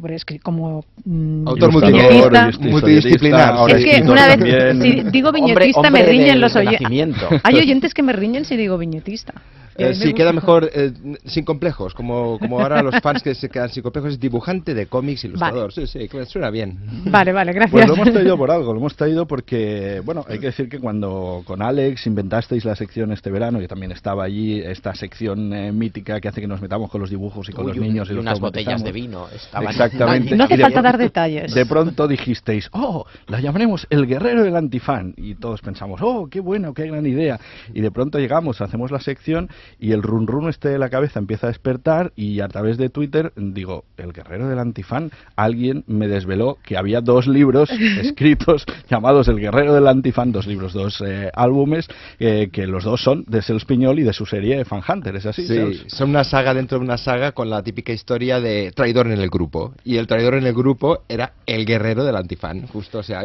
por escri- como mm, Autor viñetista. multidisciplinar, multidisciplinar. ahora Es que una vez, también. si digo viñetista, hombre me riñen los oyentes. Hay oyentes que me riñen si digo viñetista. Eh, me sí, queda mejor eh, sin complejos, como, como ahora los fans que se quedan sin complejos, es dibujante de cómics, ilustrador. Sí, sí, que suena bien. Vale, vale, gracias. Pues lo hemos traído por algo, lo hemos traído porque, bueno, hay que decir que cuando con Alex inventasteis la sección este verano, yo también estaba allí, esta sección eh, mítica que hace que nos metamos con los dibujos y con Uy, los niños y, y los unas botellas de vino estaban- Exactamente. No hace falta pronto- dar detalles. De pronto dijisteis, oh, la llamaremos el guerrero del antifan. Y todos pensamos, oh, qué bueno, qué gran idea. Y de pronto llegamos, hacemos la sección y el run run este de la cabeza empieza a despertar y a través de Twitter digo, el guerrero del antifan, alguien me desveló que había dos libros escritos llamados El guerrero del antifan, dos libros, dos eh, álbumes, eh, que los dos son de Sels Piñol y de su serie Fan Hunter, ¿es así? Sí, Sels? son una saga dentro de una saga con la típica historia de traidor en el grupo. Y el traidor en el grupo era el guerrero del antifan, justo, o sea,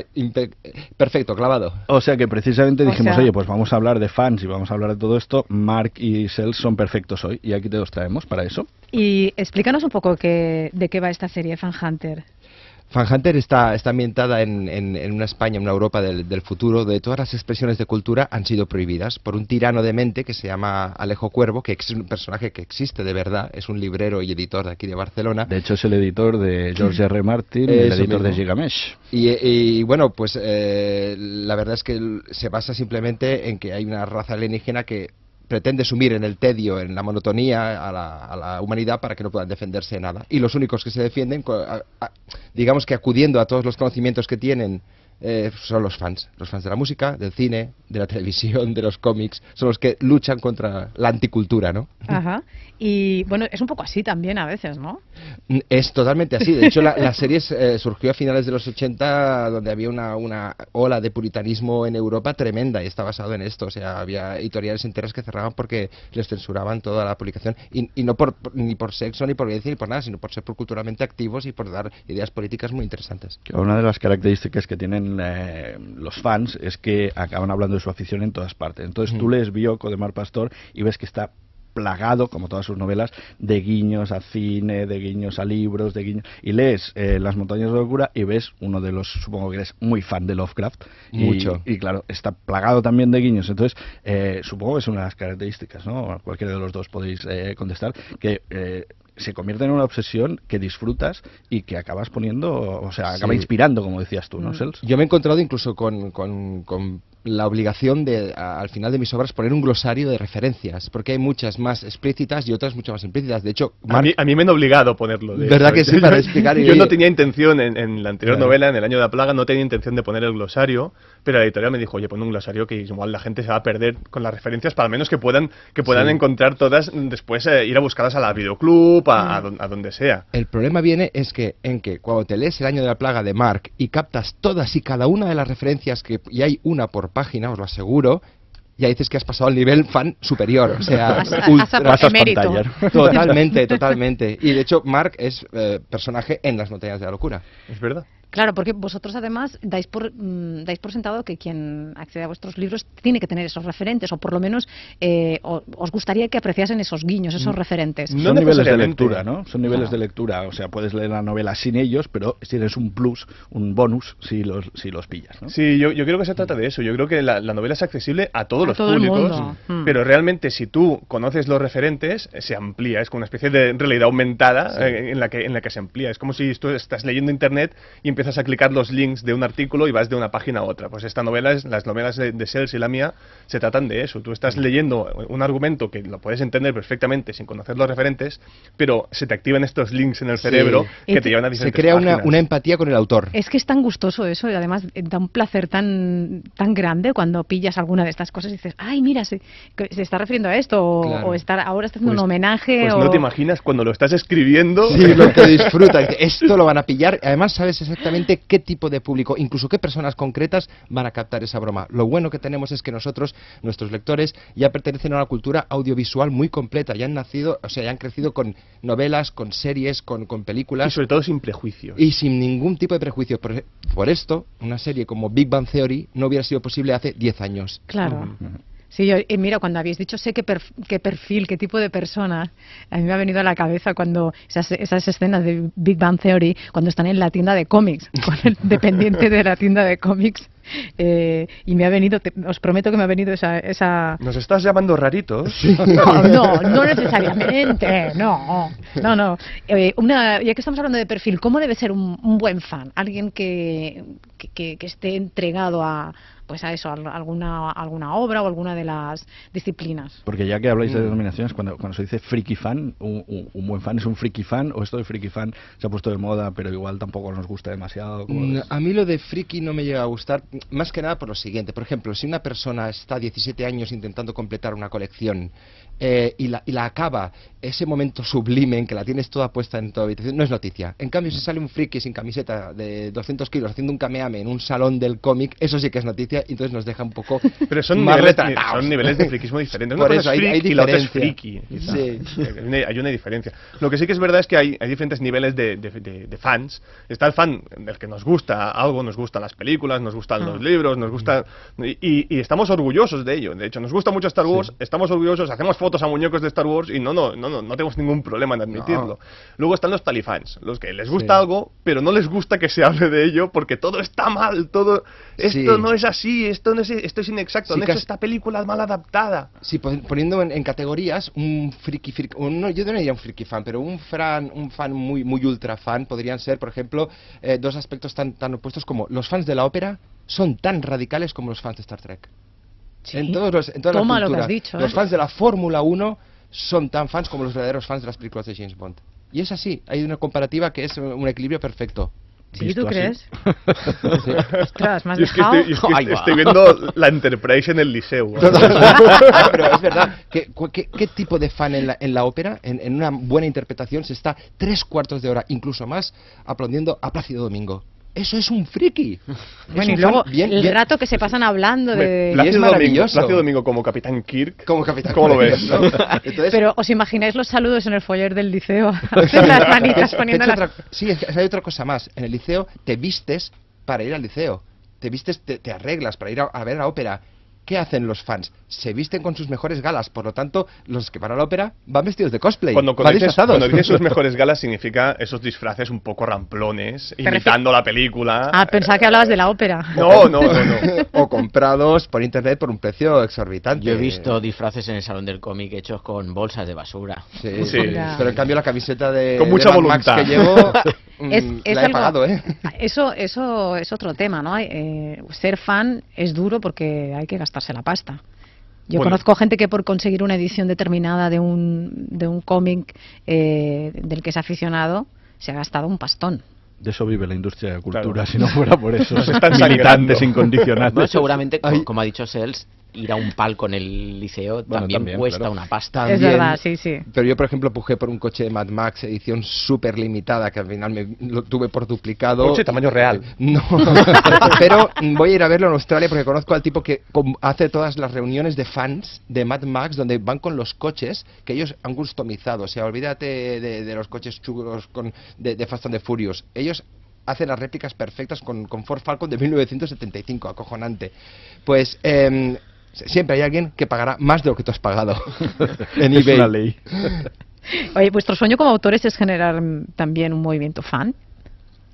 perfecto, clavado. O sea que precisamente O dijimos, sea- oye, pues vamos a hablar de fans y vamos a hablar de todo esto. Mark y Son perfectos hoy y aquí te los traemos para eso. Y explícanos un poco qué- de qué va esta serie Fan Hunter. Fan Hunter está, está ambientada en, en- en una España, en una Europa del, del futuro, donde todas las expresiones de cultura han sido prohibidas por un tirano de mente que se llama Alejo Cuervo, que es un personaje que existe de verdad, es un librero y editor de aquí de Barcelona. De hecho, es el editor de George R. Martin, el Eso editor de mismo. Gigamesh. Y, y, bueno, pues eh, la verdad es que el- se basa simplemente en que hay una raza alienígena que pretende sumir en el tedio, en la monotonía a la, humanidad para que no puedan defenderse de nada. Y los únicos que se defienden, digamos que acudiendo a todos los conocimientos que tienen, eh, son los fans. Los fans de la música, del cine, de la televisión, de los cómics. Son los que luchan contra la anticultura, ¿no? Ajá. Y bueno, es un poco así también a veces, ¿no? Es totalmente así. De hecho, la, la serie eh, surgió a finales de los 80, donde había una, una ola de puritanismo en Europa tremenda y está basado en esto. O sea, había editoriales enteras que cerraban porque les censuraban toda la publicación. Y, y no por, por- ni por sexo, ni por violencia, ni por nada, sino por ser por culturalmente activos y por dar ideas políticas muy interesantes. Una de las características que tienen eh, los fans es que acaban hablando de su afición en todas partes. Entonces tú Mm. lees Bioco de Mar Pastor y ves que está plagado, como todas sus novelas, de guiños a cine, de guiños a libros, de guiños... Y lees eh, Las montañas de locura y ves uno de los, supongo que eres muy fan de Lovecraft. y- Mucho. Y, claro, está plagado también de guiños. Entonces, eh, supongo que es una de las características, ¿no? Cualquiera de los dos podéis eh, contestar, que... se convierte en una obsesión que disfrutas y que acabas poniendo, o sea, acaba Sí. inspirando, como decías tú, ¿no, Mm. Sels? Yo me he encontrado incluso con, con- con la obligación de, a- al final de mis obras, poner un glosario de referencias, porque hay muchas más explícitas y otras mucho más implícitas. De hecho, A mí, a mí me han obligado a ponerlo. de ¿Verdad que sí? Para explicar y- Yo no tenía intención, en, en la anterior Claro. novela, en El Año de la Plaga, no tenía intención de poner el glosario, pero la editorial me dijo, oye, pon un glosario que igual la gente se va a perder con las referencias, para al menos que puedan, que puedan Sí. encontrar todas, después eh, ir a buscarlas a la videoclub, a, a don- a donde sea. El problema viene es que en que cuando te lees el año de la plaga de Mark y captas todas y cada una de las referencias que y hay una por página, os lo aseguro, ya dices que has pasado al nivel fan superior, o sea, Has- has ultra- emérito. Totalmente, totalmente. Y de hecho Mark es eh, personaje en Las montañas de la locura. Es verdad. Claro, porque vosotros además dais por, mm, dais por sentado que quien accede a vuestros libros tiene que tener esos referentes, o por lo menos eh, os gustaría que apreciasen esos guiños, esos Mm. referentes. Son niveles de lectura, ¿no? Son niveles de lectura. O sea, puedes leer la novela sin ellos, pero tienes un plus, un bonus si los, si los pillas, ¿no? Sí, yo, yo creo que se trata de eso. Yo creo que la, la novela es accesible a todos A los todo el públicos, mundo. Mm. pero realmente si tú conoces los referentes, se amplía. Es como una especie de realidad aumentada Sí. eh, en, la que, en la que se amplía. Es como si tú estás leyendo internet y empiezas a clicar los links de un artículo y vas de una página a otra. Pues esta novela, es, las novelas de, de Sels y la mía, se tratan de eso. Tú estás leyendo un argumento que lo puedes entender perfectamente sin conocer los referentes, pero se te activan estos links en el cerebro que te- te llevan a Se diferentes crea una, una empatía con el autor. Es que es tan gustoso eso y además da un placer tan tan grande cuando pillas alguna de estas cosas y dices, ay, mira, se, que se está refiriendo a esto o, Claro. o está, ahora está haciendo Pues- un homenaje Pues o... no te imaginas cuando lo estás escribiendo. Sí, lo que disfruta. Esto lo van a pillar. Además, sabes exactamente qué tipo de público, incluso qué personas concretas van a captar esa broma. Lo bueno que tenemos es que nosotros, nuestros lectores, ya pertenecen a una cultura audiovisual muy completa. Ya han nacido, o sea, ya han crecido con novelas, con series, con, con películas. Y sobre todo sin prejuicios. Y sin ningún tipo de prejuicios. Por, por esto, una serie como Big Bang Theory no hubiera sido posible hace 10 años. Claro. Sí, yo, y mira, cuando habéis dicho sé qué, perf- qué perfil, qué tipo de persona, a mí me ha venido a la cabeza cuando esas, esas escenas de Big Bang Theory, cuando están en la tienda de cómics, con el dependiente de la tienda de cómics, eh, y me ha venido, te- os prometo que me ha venido esa... esa... ¿Nos estás llamando raritos? No, no, no necesariamente, no, no, no. Eh, una, ya que estamos hablando de perfil, ¿cómo debe ser un, un buen fan? Alguien que, que, que- que esté entregado a, pues a eso, a alguna, alguna obra o alguna de las disciplinas. Porque ya que habláis de Mm. denominaciones, cuando, cuando se dice friki fan, un, un- un buen fan es un friki fan, o esto de friki fan se ha puesto de moda, pero igual tampoco nos gusta demasiado. ¿cómo lo Mm? A mí lo de friki no me llega a gustar, más que nada por lo siguiente. Por ejemplo, si una persona está 17 años intentando completar una colección eh, y, la, y la acaba, ese momento sublime en que la tienes toda puesta en tu habitación, no es noticia. En cambio, si sale un friki sin camiseta de 200 kilos haciendo un kameame en un salón del cómic, eso sí que es noticia y entonces nos deja un poco Pero son más niveles, retratados. son niveles de friquismo diferentes. Una Por cosa eso, es hay, hay freak y la otra es friki. Sí. Hay una, hay una diferencia. Lo que sí que es verdad es que hay, hay diferentes niveles de, de- de- de fans. Está el fan del que nos gusta algo, nos gustan las películas, nos gustan Ah. los libros, nos gusta... Y, y estamos orgullosos de ello. De hecho, nos gusta mucho Star Wars, estamos orgullosos, hacemos fotos a muñecos de Star Wars y no, no, no, no, no tenemos ningún problema en admitirlo. Luego están los talifans, los que les gusta Sí. algo, pero no les gusta que se hable de ello porque todo está mal, todo... Esto Sí. no es así, esto, no es, esto es inexacto, Sí, hecho casi- esta película mal adaptada. Sí, pon- poniendo en, en categorías, un friki, friki un- no, yo no diría un friki fan, pero un fan, un fan muy, muy ultra fan podrían ser, por ejemplo, eh, dos aspectos tan, tan opuestos como los fans de la ópera son tan radicales como los fans de Star Trek. En todos los, en toda la Toma lo que cultura. has dicho, Los ¿eh? fans de la Fórmula 1 son tan fans como los verdaderos fans de las películas de James Bond. Y es así, hay una comparativa que es un equilibrio perfecto. Sí, ¿tú crees? Ostras, Y es que estoy, es que Ahí estoy- viendo la Enterprise en el liceo. Ah, pero es verdad. ¿Qué, qué, qué tipo de fan en la, en la ópera, en, en una buena interpretación, se está tres cuartos de hora, incluso más, aplaudiendo a Plácido Domingo? Eso es un friki. Es Bueno, y luego bien- el bien- rato que se pasan hablando de... es Plácido Domingo, maravilloso. Plácido Domingo como Capitán Kirk. Como Capitán ¿Cómo lo ves? Entonces, Pero os imagináis los saludos en el foyer del liceo, las manitas poniendo las... otra- sí, es que hay otra cosa más. En el liceo te vistes para ir al liceo. Te vistes, te, te arreglas para ir a, a ver la ópera. ¿Qué hacen los fans? Se visten con sus mejores galas. Por lo tanto, los que van a la ópera van vestidos de cosplay. Cuando, van cuando, dices, disfrazados. cuando dices sus mejores galas significa esos disfraces un poco ramplones, imitando la película. Ah, pensaba que hablabas de la ópera. No, no, no, no. o comprados por internet por un precio exorbitante. Yo he visto disfraces en el salón del cómic hechos con bolsas de basura. Sí, Sí. Pero en cambio la camiseta de, Con de mucha Mad Max que llevo mm, Es, es la he algo- pagado, ¿eh? Eso, eso es otro tema, ¿no? Eh, ser fan es duro porque hay que gastarse la pasta. Yo Bueno. conozco gente que por conseguir una edición determinada de un, de un cómic eh, del que es aficionado se ha gastado un pastón. De eso vive la industria de la cultura, Claro. si no fuera por eso. Nos están militantes incondicionales. Bueno, seguramente, como ha dicho Sels, ir a un palco en el liceo Bueno, también, también, cuesta claro. una pasta. Es También- verdad, sí, sí. Pero yo, por ejemplo, pujé por un coche de Mad Max, edición súper limitada, que al final me lo tuve por duplicado. Coche tamaño real. No, pero voy a ir a verlo en Australia porque conozco al tipo que hace todas las reuniones de fans de Mad Max donde van con los coches que ellos han customizado. O sea, olvídate de, de los coches chulos con, de, de Fast and the Furious. Ellos hacen las réplicas perfectas con, con Ford Falcon de 1975, acojonante. Pues s- siempre hay alguien que pagará más de lo que tú has pagado en Es eBay. una ley. Oye, vuestro sueño como autores es generar mm, también un movimiento fan.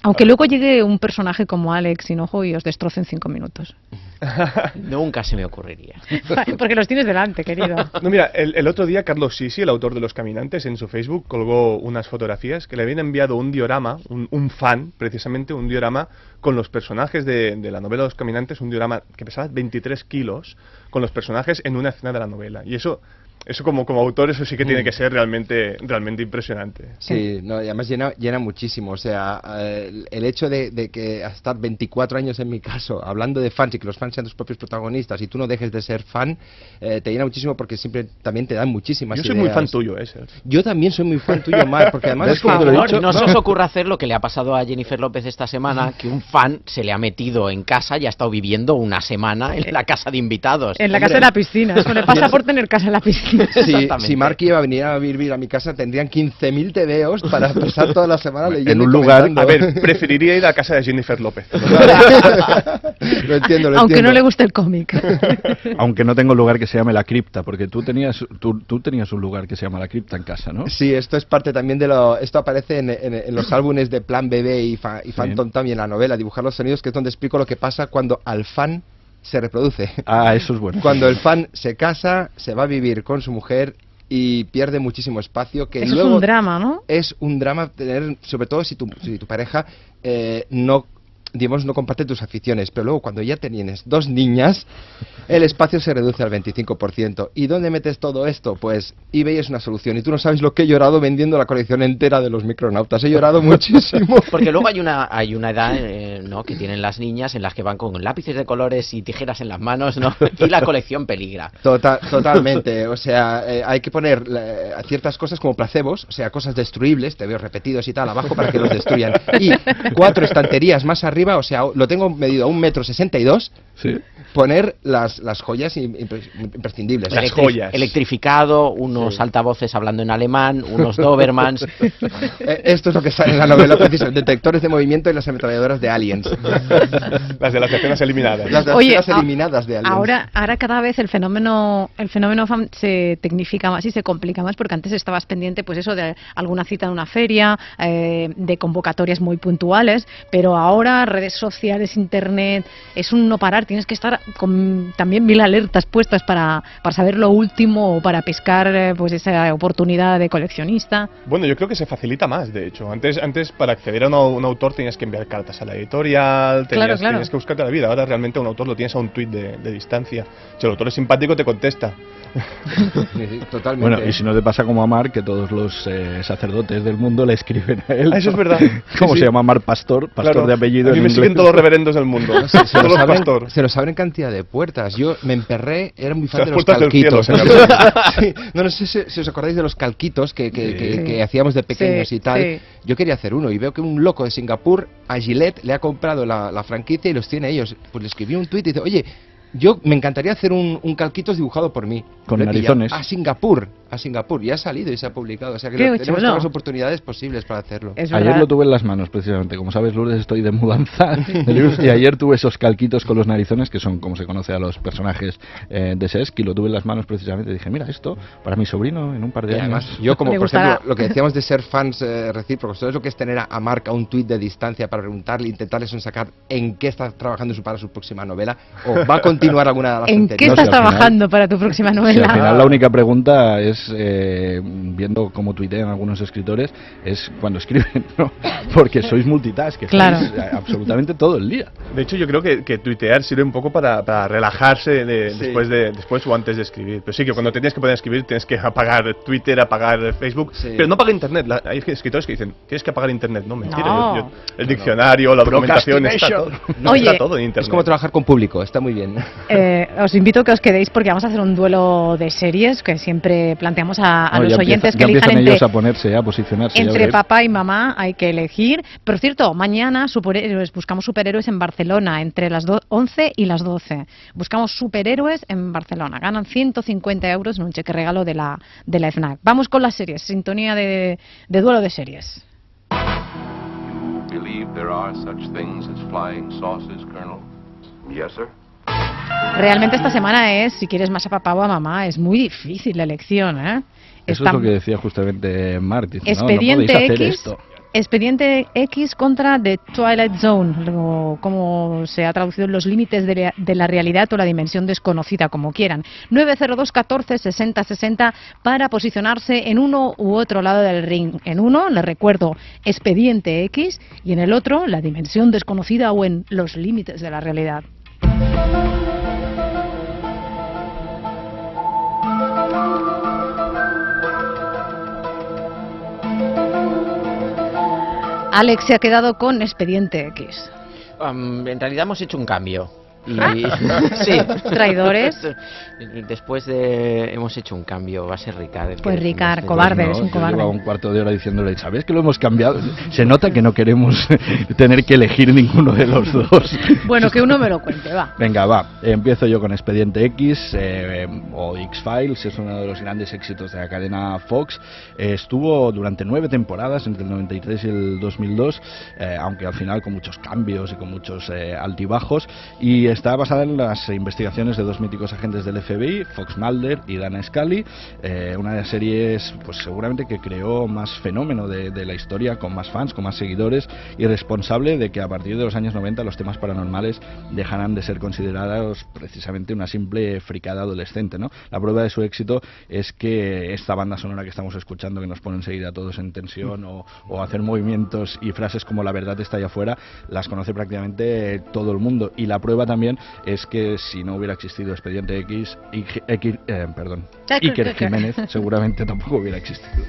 Aunque luego llegue un personaje como Alex Hinojo y os destroce en cinco minutos. Nunca se me ocurriría. Porque los tienes delante, querido. No, mira, el, el otro día Carlos Sisi, el autor de Los Caminantes, en su Facebook colgó unas fotografías que le habían enviado un diorama, un, un fan, precisamente, un diorama con los personajes de, de la novela Los Caminantes, un diorama que pesaba 23 kilos, con los personajes en una escena de la novela. Y eso, eso como, como autor, eso sí que tiene Mm. que ser realmente, realmente impresionante. Sí, no, y además llena, llena muchísimo. O sea, eh, el, el hecho de, de que estar 24 años en mi caso, hablando de fans y que los fans sean tus propios protagonistas y tú no dejes de ser fan, eh, te llena muchísimo porque siempre también te dan muchísimas Yo soy muy fan tuyo, ¿eh? Sergio? Yo también soy muy fan tuyo, Mar, porque además es como te lo he favor, dicho. no se os ocurra hacer lo que le ha pasado a Jennifer López esta semana, que un fan se le ha metido en casa y ha estado viviendo una semana en la casa de invitados. En la casa de la piscina. Eso le pasa por tener casa en la piscina. Si, si Mark iba a venir a vivir a mi casa, tendrían 15.000 TVOs para pasar toda la semana leyendo En un lugar, a ver, preferiría ir a casa de Jennifer López. lo entiendo, lo Aunque entiendo. no le guste el cómic. Aunque no tengo un lugar que se llame La Cripta, porque tú tenías, tú, tú tenías un lugar que se llama La Cripta en casa, ¿no? Sí, esto es parte también de lo... Esto aparece en, en- en los álbumes de Plan Bebé y, Fa- y Phantom también, la novela, Dibujar los sonidos, que es donde explico lo que pasa cuando al fan se reproduce. Ah, eso es bueno. Cuando el fan se casa, se va a vivir con su mujer y pierde muchísimo espacio que Eso es un drama, ¿no? es un drama tener, sobre todo si tu, si tu pareja eh, no digamos, no comparte tus aficiones, pero luego cuando ya tienes dos niñas, el espacio se reduce al 25%. ¿Y dónde metes todo esto? Pues eBay es una solución. Y tú no sabes lo que he llorado vendiendo la colección entera de los micronautas. He llorado muchísimo. Porque luego hay una hay una edad eh, ¿no? que tienen las niñas en las que van con lápices de colores y tijeras en las manos, ¿no? Y la colección peligra. Total, totalmente. O sea, eh, hay que poner eh, ciertas cosas como placebos, o sea, cosas destruibles, te veo repetidos y tal, abajo para que los destruyan. Y cuatro estanterías más arriba, o sea, lo tengo medido a un metro sesenta y dos. Poner las, las joyas im- impre- imprescindibles. Electri- Electrificado, unos altavoces hablando en alemán, unos Dobermans. Eh, Esto es lo que sale en la novela, precisamente. Detectores de movimiento y las ametralladoras de aliens. Las de las escenas eliminadas. Las de las Oye, escenas a- eliminadas de aliens. Ahora, ahora cada vez el fenómeno, el fenómeno se tecnifica más y se complica más porque antes estabas pendiente, pues eso de alguna cita en una feria, eh, de convocatorias muy puntuales, pero ahora redes sociales, internet, es un no parar. Tienes que estar con también mil alertas puestas para, para saber lo último o para pescar, eh, pues esa oportunidad de coleccionista. Bueno, yo creo que se facilita más, de hecho. Antes, antes para acceder a un, au- un autor tenías que enviar cartas a la editorial, tenías, Claro, claro. tenías que buscarte la vida. Ahora realmente a un autor lo tienes a un tuit de, de distancia. Si el autor es simpático, te contesta. Totalmente. Bueno, y si no te pasa como a Mar, que todos los eh, sacerdotes del mundo le escriben a él. Ah, eso es verdad. ¿Cómo Sí, se sí. llama Mar Pastor? Pastor Claro. de apellido A mí en me siguen todos los reverendos del mundo. Se, se Todos nos los abren, se nos abren cantidad de puertas. Yo me emperré, era muy fan Las de los cielo, calquitos. Sí, no, no sé si, si os acordáis de los calquitos que, que, que- Sí. que hacíamos de pequeños Sí, y tal. sí. Yo quería hacer uno y veo que un loco de Singapur, a Gillette, le ha comprado la, la franquicia y los tiene ellos. Pues le escribí un tuit y dice, oye, yo me encantaría hacer un, un calquitos dibujado por mí. Con narizones. A Singapur, a Singapur. Y ha salido y se ha publicado. O sea que lo- tenemos chulo. todas las oportunidades posibles para hacerlo. Ayer lo tuve en las manos, precisamente. Como sabes, Lourdes, estoy de mudanza de libros, y ayer tuve esos calquitos con los narizones, que son como se conoce a los personajes eh, de Sesc, y lo tuve en las manos precisamente. Dije, mira, esto para mi sobrino en un par de Y años. además, yo como por ejemplo, lo que decíamos de ser fans eh, recíprocos, ¿sabes lo que es tener a, a Marc a un tuit de distancia para preguntarle, intentarle sacar en qué está trabajando su, para su próxima novela? ¿O va a continuar alguna de las ¿En qué estás trabajando para tu próxima Sí, novela? al final la única pregunta es, eh, viendo cómo tuitean algunos escritores, es cuando escriben, ¿no? Porque sois multitask, que Claro. estáis, eh, absolutamente todo el día. De hecho, yo creo que, que tuitear sirve un poco para, para relajarse de- Sí. después, de, después o antes de escribir. Pero sí que cuando te tienes que poner a escribir tienes que apagar Twitter, apagar Facebook. Pero no apaga Internet. La- hay escritores que dicen, tienes que apagar Internet. No, mentira. No. yo- yo- el diccionario, la documentación, está todo, No, Oye, está todo en Internet. Es como trabajar con público, está muy bien. Eh, os invito a que os quedéis porque vamos a hacer un duelo de series que siempre planteamos a, a No, los ya oyentes empieza- que ya elijan entre, ellos a ponerse, a posicionarse. entre papá y mamá. Hay que elegir. Por cierto, mañana superhéroes, buscamos superhéroes en Barcelona entre las do- 11 y las 12. Buscamos superhéroes en Barcelona. Ganan 150 euros en un cheque regalo de la, de la FNAC. Vamos con las series. Sintonía de, de duelo de series. Believe there are such things as flying saucers, Colonel? Yes, sir. Realmente esta semana es, si quieres más a papá o a mamá, es muy difícil la elección, ¿eh? Eso Está- es lo que decía justamente Martin. Expediente no X. esto. Expediente X contra The Twilight Zone, o como se ha traducido en los límites de, la- de la realidad o la dimensión desconocida, como quieran. 902 14 60 60 para posicionarse en uno u otro lado del ring. En uno, le recuerdo, Expediente X y en el otro, la dimensión desconocida o en los límites de la realidad. Alex se ha quedado con Expediente X. Am, en realidad hemos hecho un cambio. Y, Ah. sí. Traidores. Después de hemos hecho un cambio, va a ser Ricard. el Pues Ricard, cobarde, es un cobarde. un cuarto de hora diciéndole, ¿sabes que lo hemos cambiado? Se nota que no queremos tener que elegir ninguno de los dos. Bueno, que uno me lo cuente, va. Venga, va. Empiezo yo con Expediente X eh, o X-Files, es uno de los grandes éxitos de la cadena Fox. Eh, estuvo durante nueve temporadas, entre el 93 y el 2002, eh, aunque al final con muchos cambios y con muchos eh, altibajos. Y está basada en las investigaciones de dos míticos agentes del FBI, Fox Mulder y Dana Scully. eh, una de las series, pues seguramente que creó más fenómeno de, de la historia, con más fans, con más seguidores y responsable de que a partir de los años 90 los temas paranormales dejaran de ser considerados precisamente una simple fricada adolescente. ¿no? La prueba de su éxito es que esta banda sonora que estamos escuchando, que nos pone enseguida todos en tensión, o, o hacer movimientos y frases como la verdad está allá afuera, las conoce prácticamente todo el mundo. Y la prueba también es que si no hubiera existido Expediente X, Ig- X- eh, perdón, Iker Jiménez seguramente tampoco hubiera existido.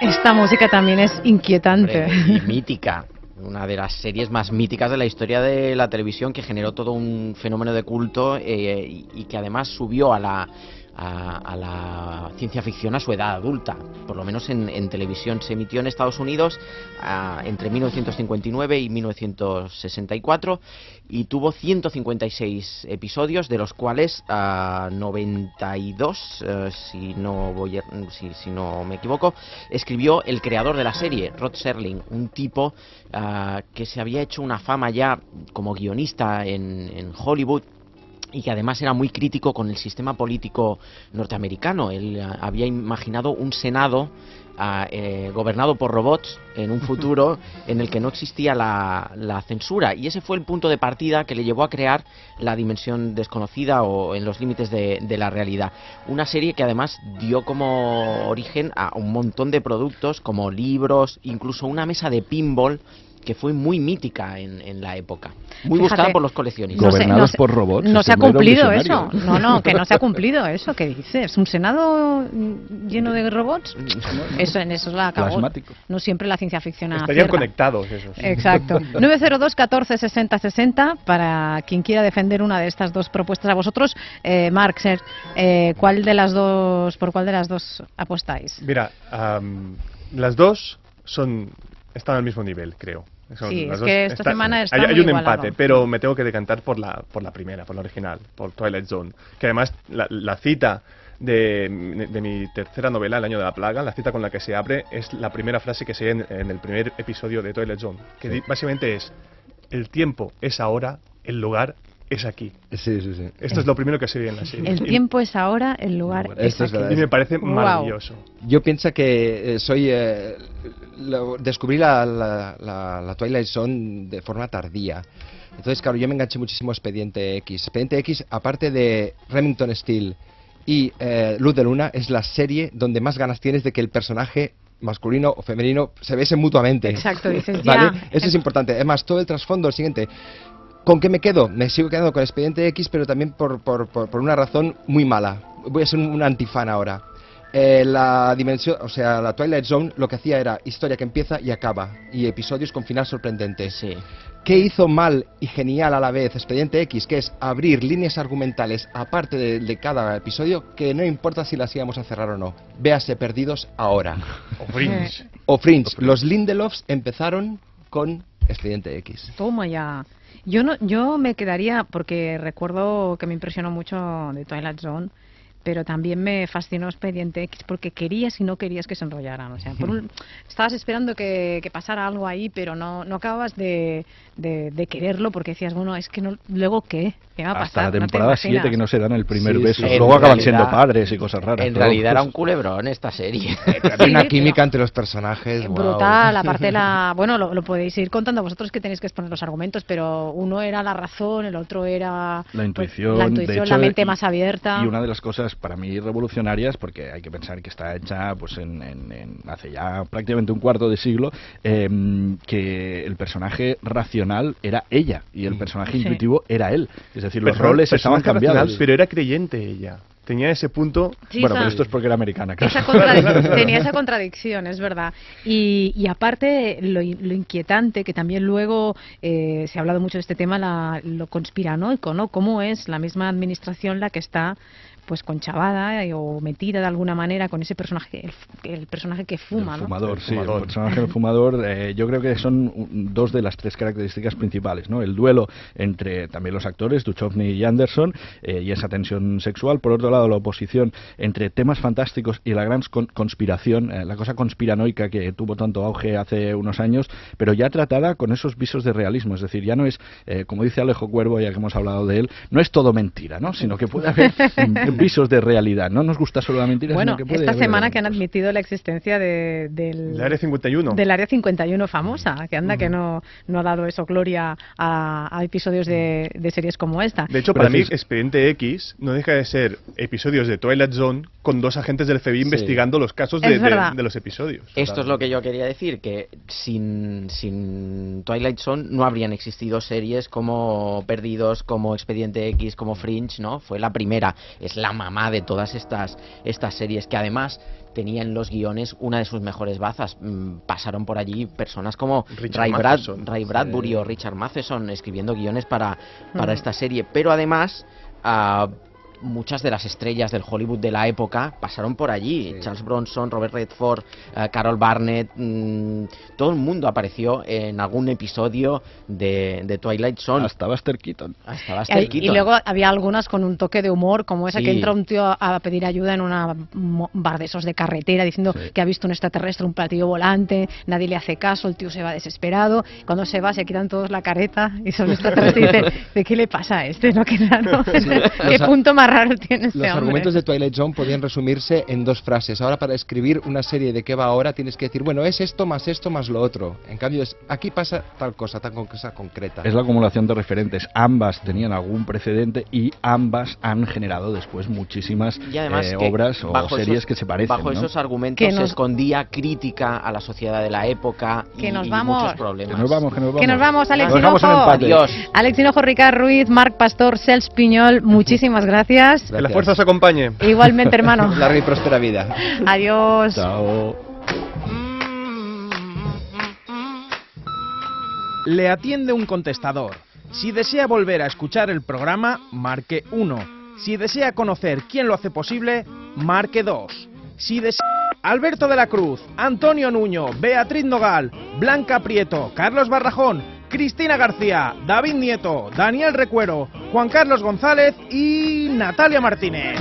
Esta música también es inquietante. Hombre, y mítica. Una de las series más míticas de la historia de la televisión que generó todo un fenómeno de culto eh, y, y que además subió a la, a, a la ciencia ficción a su edad adulta. Por lo menos en, en televisión. Se emitió en Estados Unidos ah, entre 1959 y 1964 y tuvo 156 episodios, de los cuales ah, 92, eh, si, no voy a- si, si no me equivoco, escribió el creador de la serie, Rod Serling, un tipo ah, que se había hecho una fama ya como guionista en, en Hollywood y que además era muy crítico con el sistema político norteamericano. Él ah, había imaginado un Senado ah, eh, gobernado por robots en un futuro en el que no existía la, la censura. Y ese fue el punto de partida que le llevó a crear la dimensión desconocida o en los límites de, de la realidad. Una serie que además dio como origen a un montón de productos como libros, incluso una mesa de pinball que fue muy mítica en, en la época. Muy Fíjate, buscada por los coleccionistas. no Gobernados no sé- por robots. No se ha cumplido eso. No, no, que no se ha cumplido eso. ¿Qué dices? ¿Un Senado lleno de robots? Eso, en eso es la acabó. Plasmático. No siempre la ciencia ficción Estarían acierta. conectados esos. Exacto. 902 14 60 60 para quien quiera defender una de estas dos propuestas. A vosotros, eh, Marc, Ser, eh, ¿cuál de las dos, por cuál de las dos apostáis? Mira, las dos son están al mismo nivel, creo. Son Sí, es que esta semana está hay, hay un igualado. empate, pero me tengo que decantar por la por la primera, por la original, por Twilight Zone, que además la, la cita de, de mi tercera novela, El año de la plaga, la cita con la que se abre es la primera frase que se ve en, en el primer episodio de Twilight Zone, que básicamente es el tiempo es ahora, el lugar es aquí. Sí, sí, sí. Esto es lo primero que se ve en la serie. El Y- tiempo es ahora, el lugar es Esto es aquí. verdad. y me parece maravilloso. Yo pienso que eh, soy. eh, lo- descubrí la, la, la- la Twilight Zone de forma tardía. Entonces, claro, yo me enganché muchísimo a Expediente X. Expediente X, aparte de Remington Steele y eh, Luz de Luna, es la serie donde más ganas tienes de que el personaje masculino o femenino se besen mutuamente. Exacto, dices, ¿Vale? ya. Eso es importante. Además, todo el trasfondo, el siguiente. ¿Con qué me quedo? Me sigo quedando con Expediente X, pero también por, por, por, por una razón muy mala. Voy a ser un, un antifan ahora. Eh, la dimensión, o sea, la Twilight Zone lo que hacía era historia que empieza y acaba, y episodios con final sorprendente. ¿Qué hizo mal y genial a la vez Expediente X? Que es abrir líneas argumentales aparte de, de cada episodio que no importa si las íbamos a cerrar o no. Véase perdidos ahora. O Fringe. O Fringe. Los Lindelofs empezaron con Expediente X. Toma ya. Yo no, yo me quedaría porque recuerdo que me impresionó mucho de Twilight Zone pero también me fascinó Expediente X porque querías y no querías que se enrollaran. O sea, por un- estabas esperando que, que pasara algo ahí, pero no, no acabas de, de- de quererlo porque decías, bueno, es que no, luego qué, qué va a Hasta la No te temporada 7 imaginas. que no se dan el primer Sí, beso. sí. Luego acaban realidad- siendo padres y cosas raras. En realidad era un culebrón esta serie. Hay una química entre los personajes. guau. brutal, aparte la, bueno, lo, lo podéis ir contando vosotros que tenéis que exponer los argumentos, pero uno era la razón, el otro era La pues, intuición, la, de intuición, hecho, la mente y- más abierta. Y una de las cosas para mí revolucionarias, porque hay que pensar que está hecha pues en, en- en- hace ya prácticamente un cuarto de siglo, em, que el personaje racional era ella y el personaje Sí. intuitivo era él. Es decir, los roles estaban cambiados. Pero era creyente ella. Tenía ese punto. Sí, bueno, pero esto es porque era americana, claro. Esa tenía esa contradicción, es verdad. Y, y aparte, lo, in- lo inquietante, que también luego eh, se ha hablado mucho de este tema, la, lo conspiranoico, ¿no? Cómo es la misma administración la que está pues conchavada eh, o metida de alguna manera con ese personaje, el, personaje que fuma, El ¿no? fumador, sí, fumador. el personaje del fumador, eh, yo creo que son dos de las tres características principales, ¿no? El duelo entre también los actores, Duchovny y Anderson, eh, y esa tensión sexual. Por otro lado, la oposición entre temas fantásticos y la gran con- conspiración, eh, la cosa conspiranoica que tuvo tanto auge hace unos años, pero ya tratada con esos visos de realismo. Es decir, ya no es, eh, como dice Alejo Cuervo, ya que hemos hablado de él, no es todo mentira, ¿no? Sino que puede haber visos de realidad. No nos gusta solo la mentira, Bueno, sino que puede esta semana que han admitido la existencia de- del, El área 51. del área 51 famosa, que anda que no, no ha dado eso gloria a, a episodios de, de series como esta. De hecho, para mí, Expediente X no deja de ser episodios de Twilight Zone con dos agentes del FBI investigando los casos de, los episodios. Esto es lo que yo quería decir, que sin, sin Twilight Zone no habrían existido series como Perdidos, como Expediente X, como Fringe, ¿no? Fue la primera, es la mamá de todas estas, estas series que además tenía en los guiones una de sus mejores bazas. Mm, Pasaron por allí personas como Ray, Brad-. Ray Bradbury o Richard Matheson escribiendo guiones para, para Mm. esta serie, pero además... ah, muchas de las estrellas del Hollywood de la época pasaron por allí. Charles Bronson, Robert Redford, eh, Carol Barnett, mm, todo el mundo apareció en algún episodio de, de Twilight Zone. Hasta Buster Keaton. Hasta Buster Y, y Keaton. luego había algunas con un toque de humor, como esa Sí. que entra un tío a, pedir ayuda en una bar de esos de carretera diciendo que ha visto un extraterrestre, un platillo volante, nadie le hace caso, el tío se va desesperado, cuando se va se quitan todos la careta y son extraterrestres y dicen, ¿de qué le pasa a este? ¿No? Qué raro. ¿Qué punto más raro tiene este Los hombre? argumentos de Twilight Zone podían resumirse en dos frases. Ahora para escribir una serie de qué va ahora tienes que decir, bueno, es esto más esto más lo otro. En cambio, es, aquí pasa tal cosa, tal cosa concreta. Es la acumulación de referentes. Ambas tenían algún precedente y ambas han generado después muchísimas Y además eh, obras o series esos- que se parecen. Bajo ¿no? esos argumentos Que se nos- escondía crítica a la sociedad de la época Que y, nos y vamos. muchos problemas. Que nos vamos, que nos vamos. Que nos vamos, Alex Nos Hinojo. Adiós. Alex Hinojo, Ricard Ruiz, Marc Pastor, Cels Piñol, muchísimas gracias. Que la fuerza os acompañe. Igualmente, hermano. Larga y próspera vida. Adiós. Chao. Le atiende un contestador. Si desea volver a escuchar el programa, marque 1. Si desea conocer quién lo hace posible, marque 2. Si desea... Alberto de la Cruz, Antonio Nuño, Beatriz Nogal, Blanca Prieto, Carlos Barrajón, Cristina García, David Nieto, Daniel Recuero, Juan Carlos González y Natalia Martínez.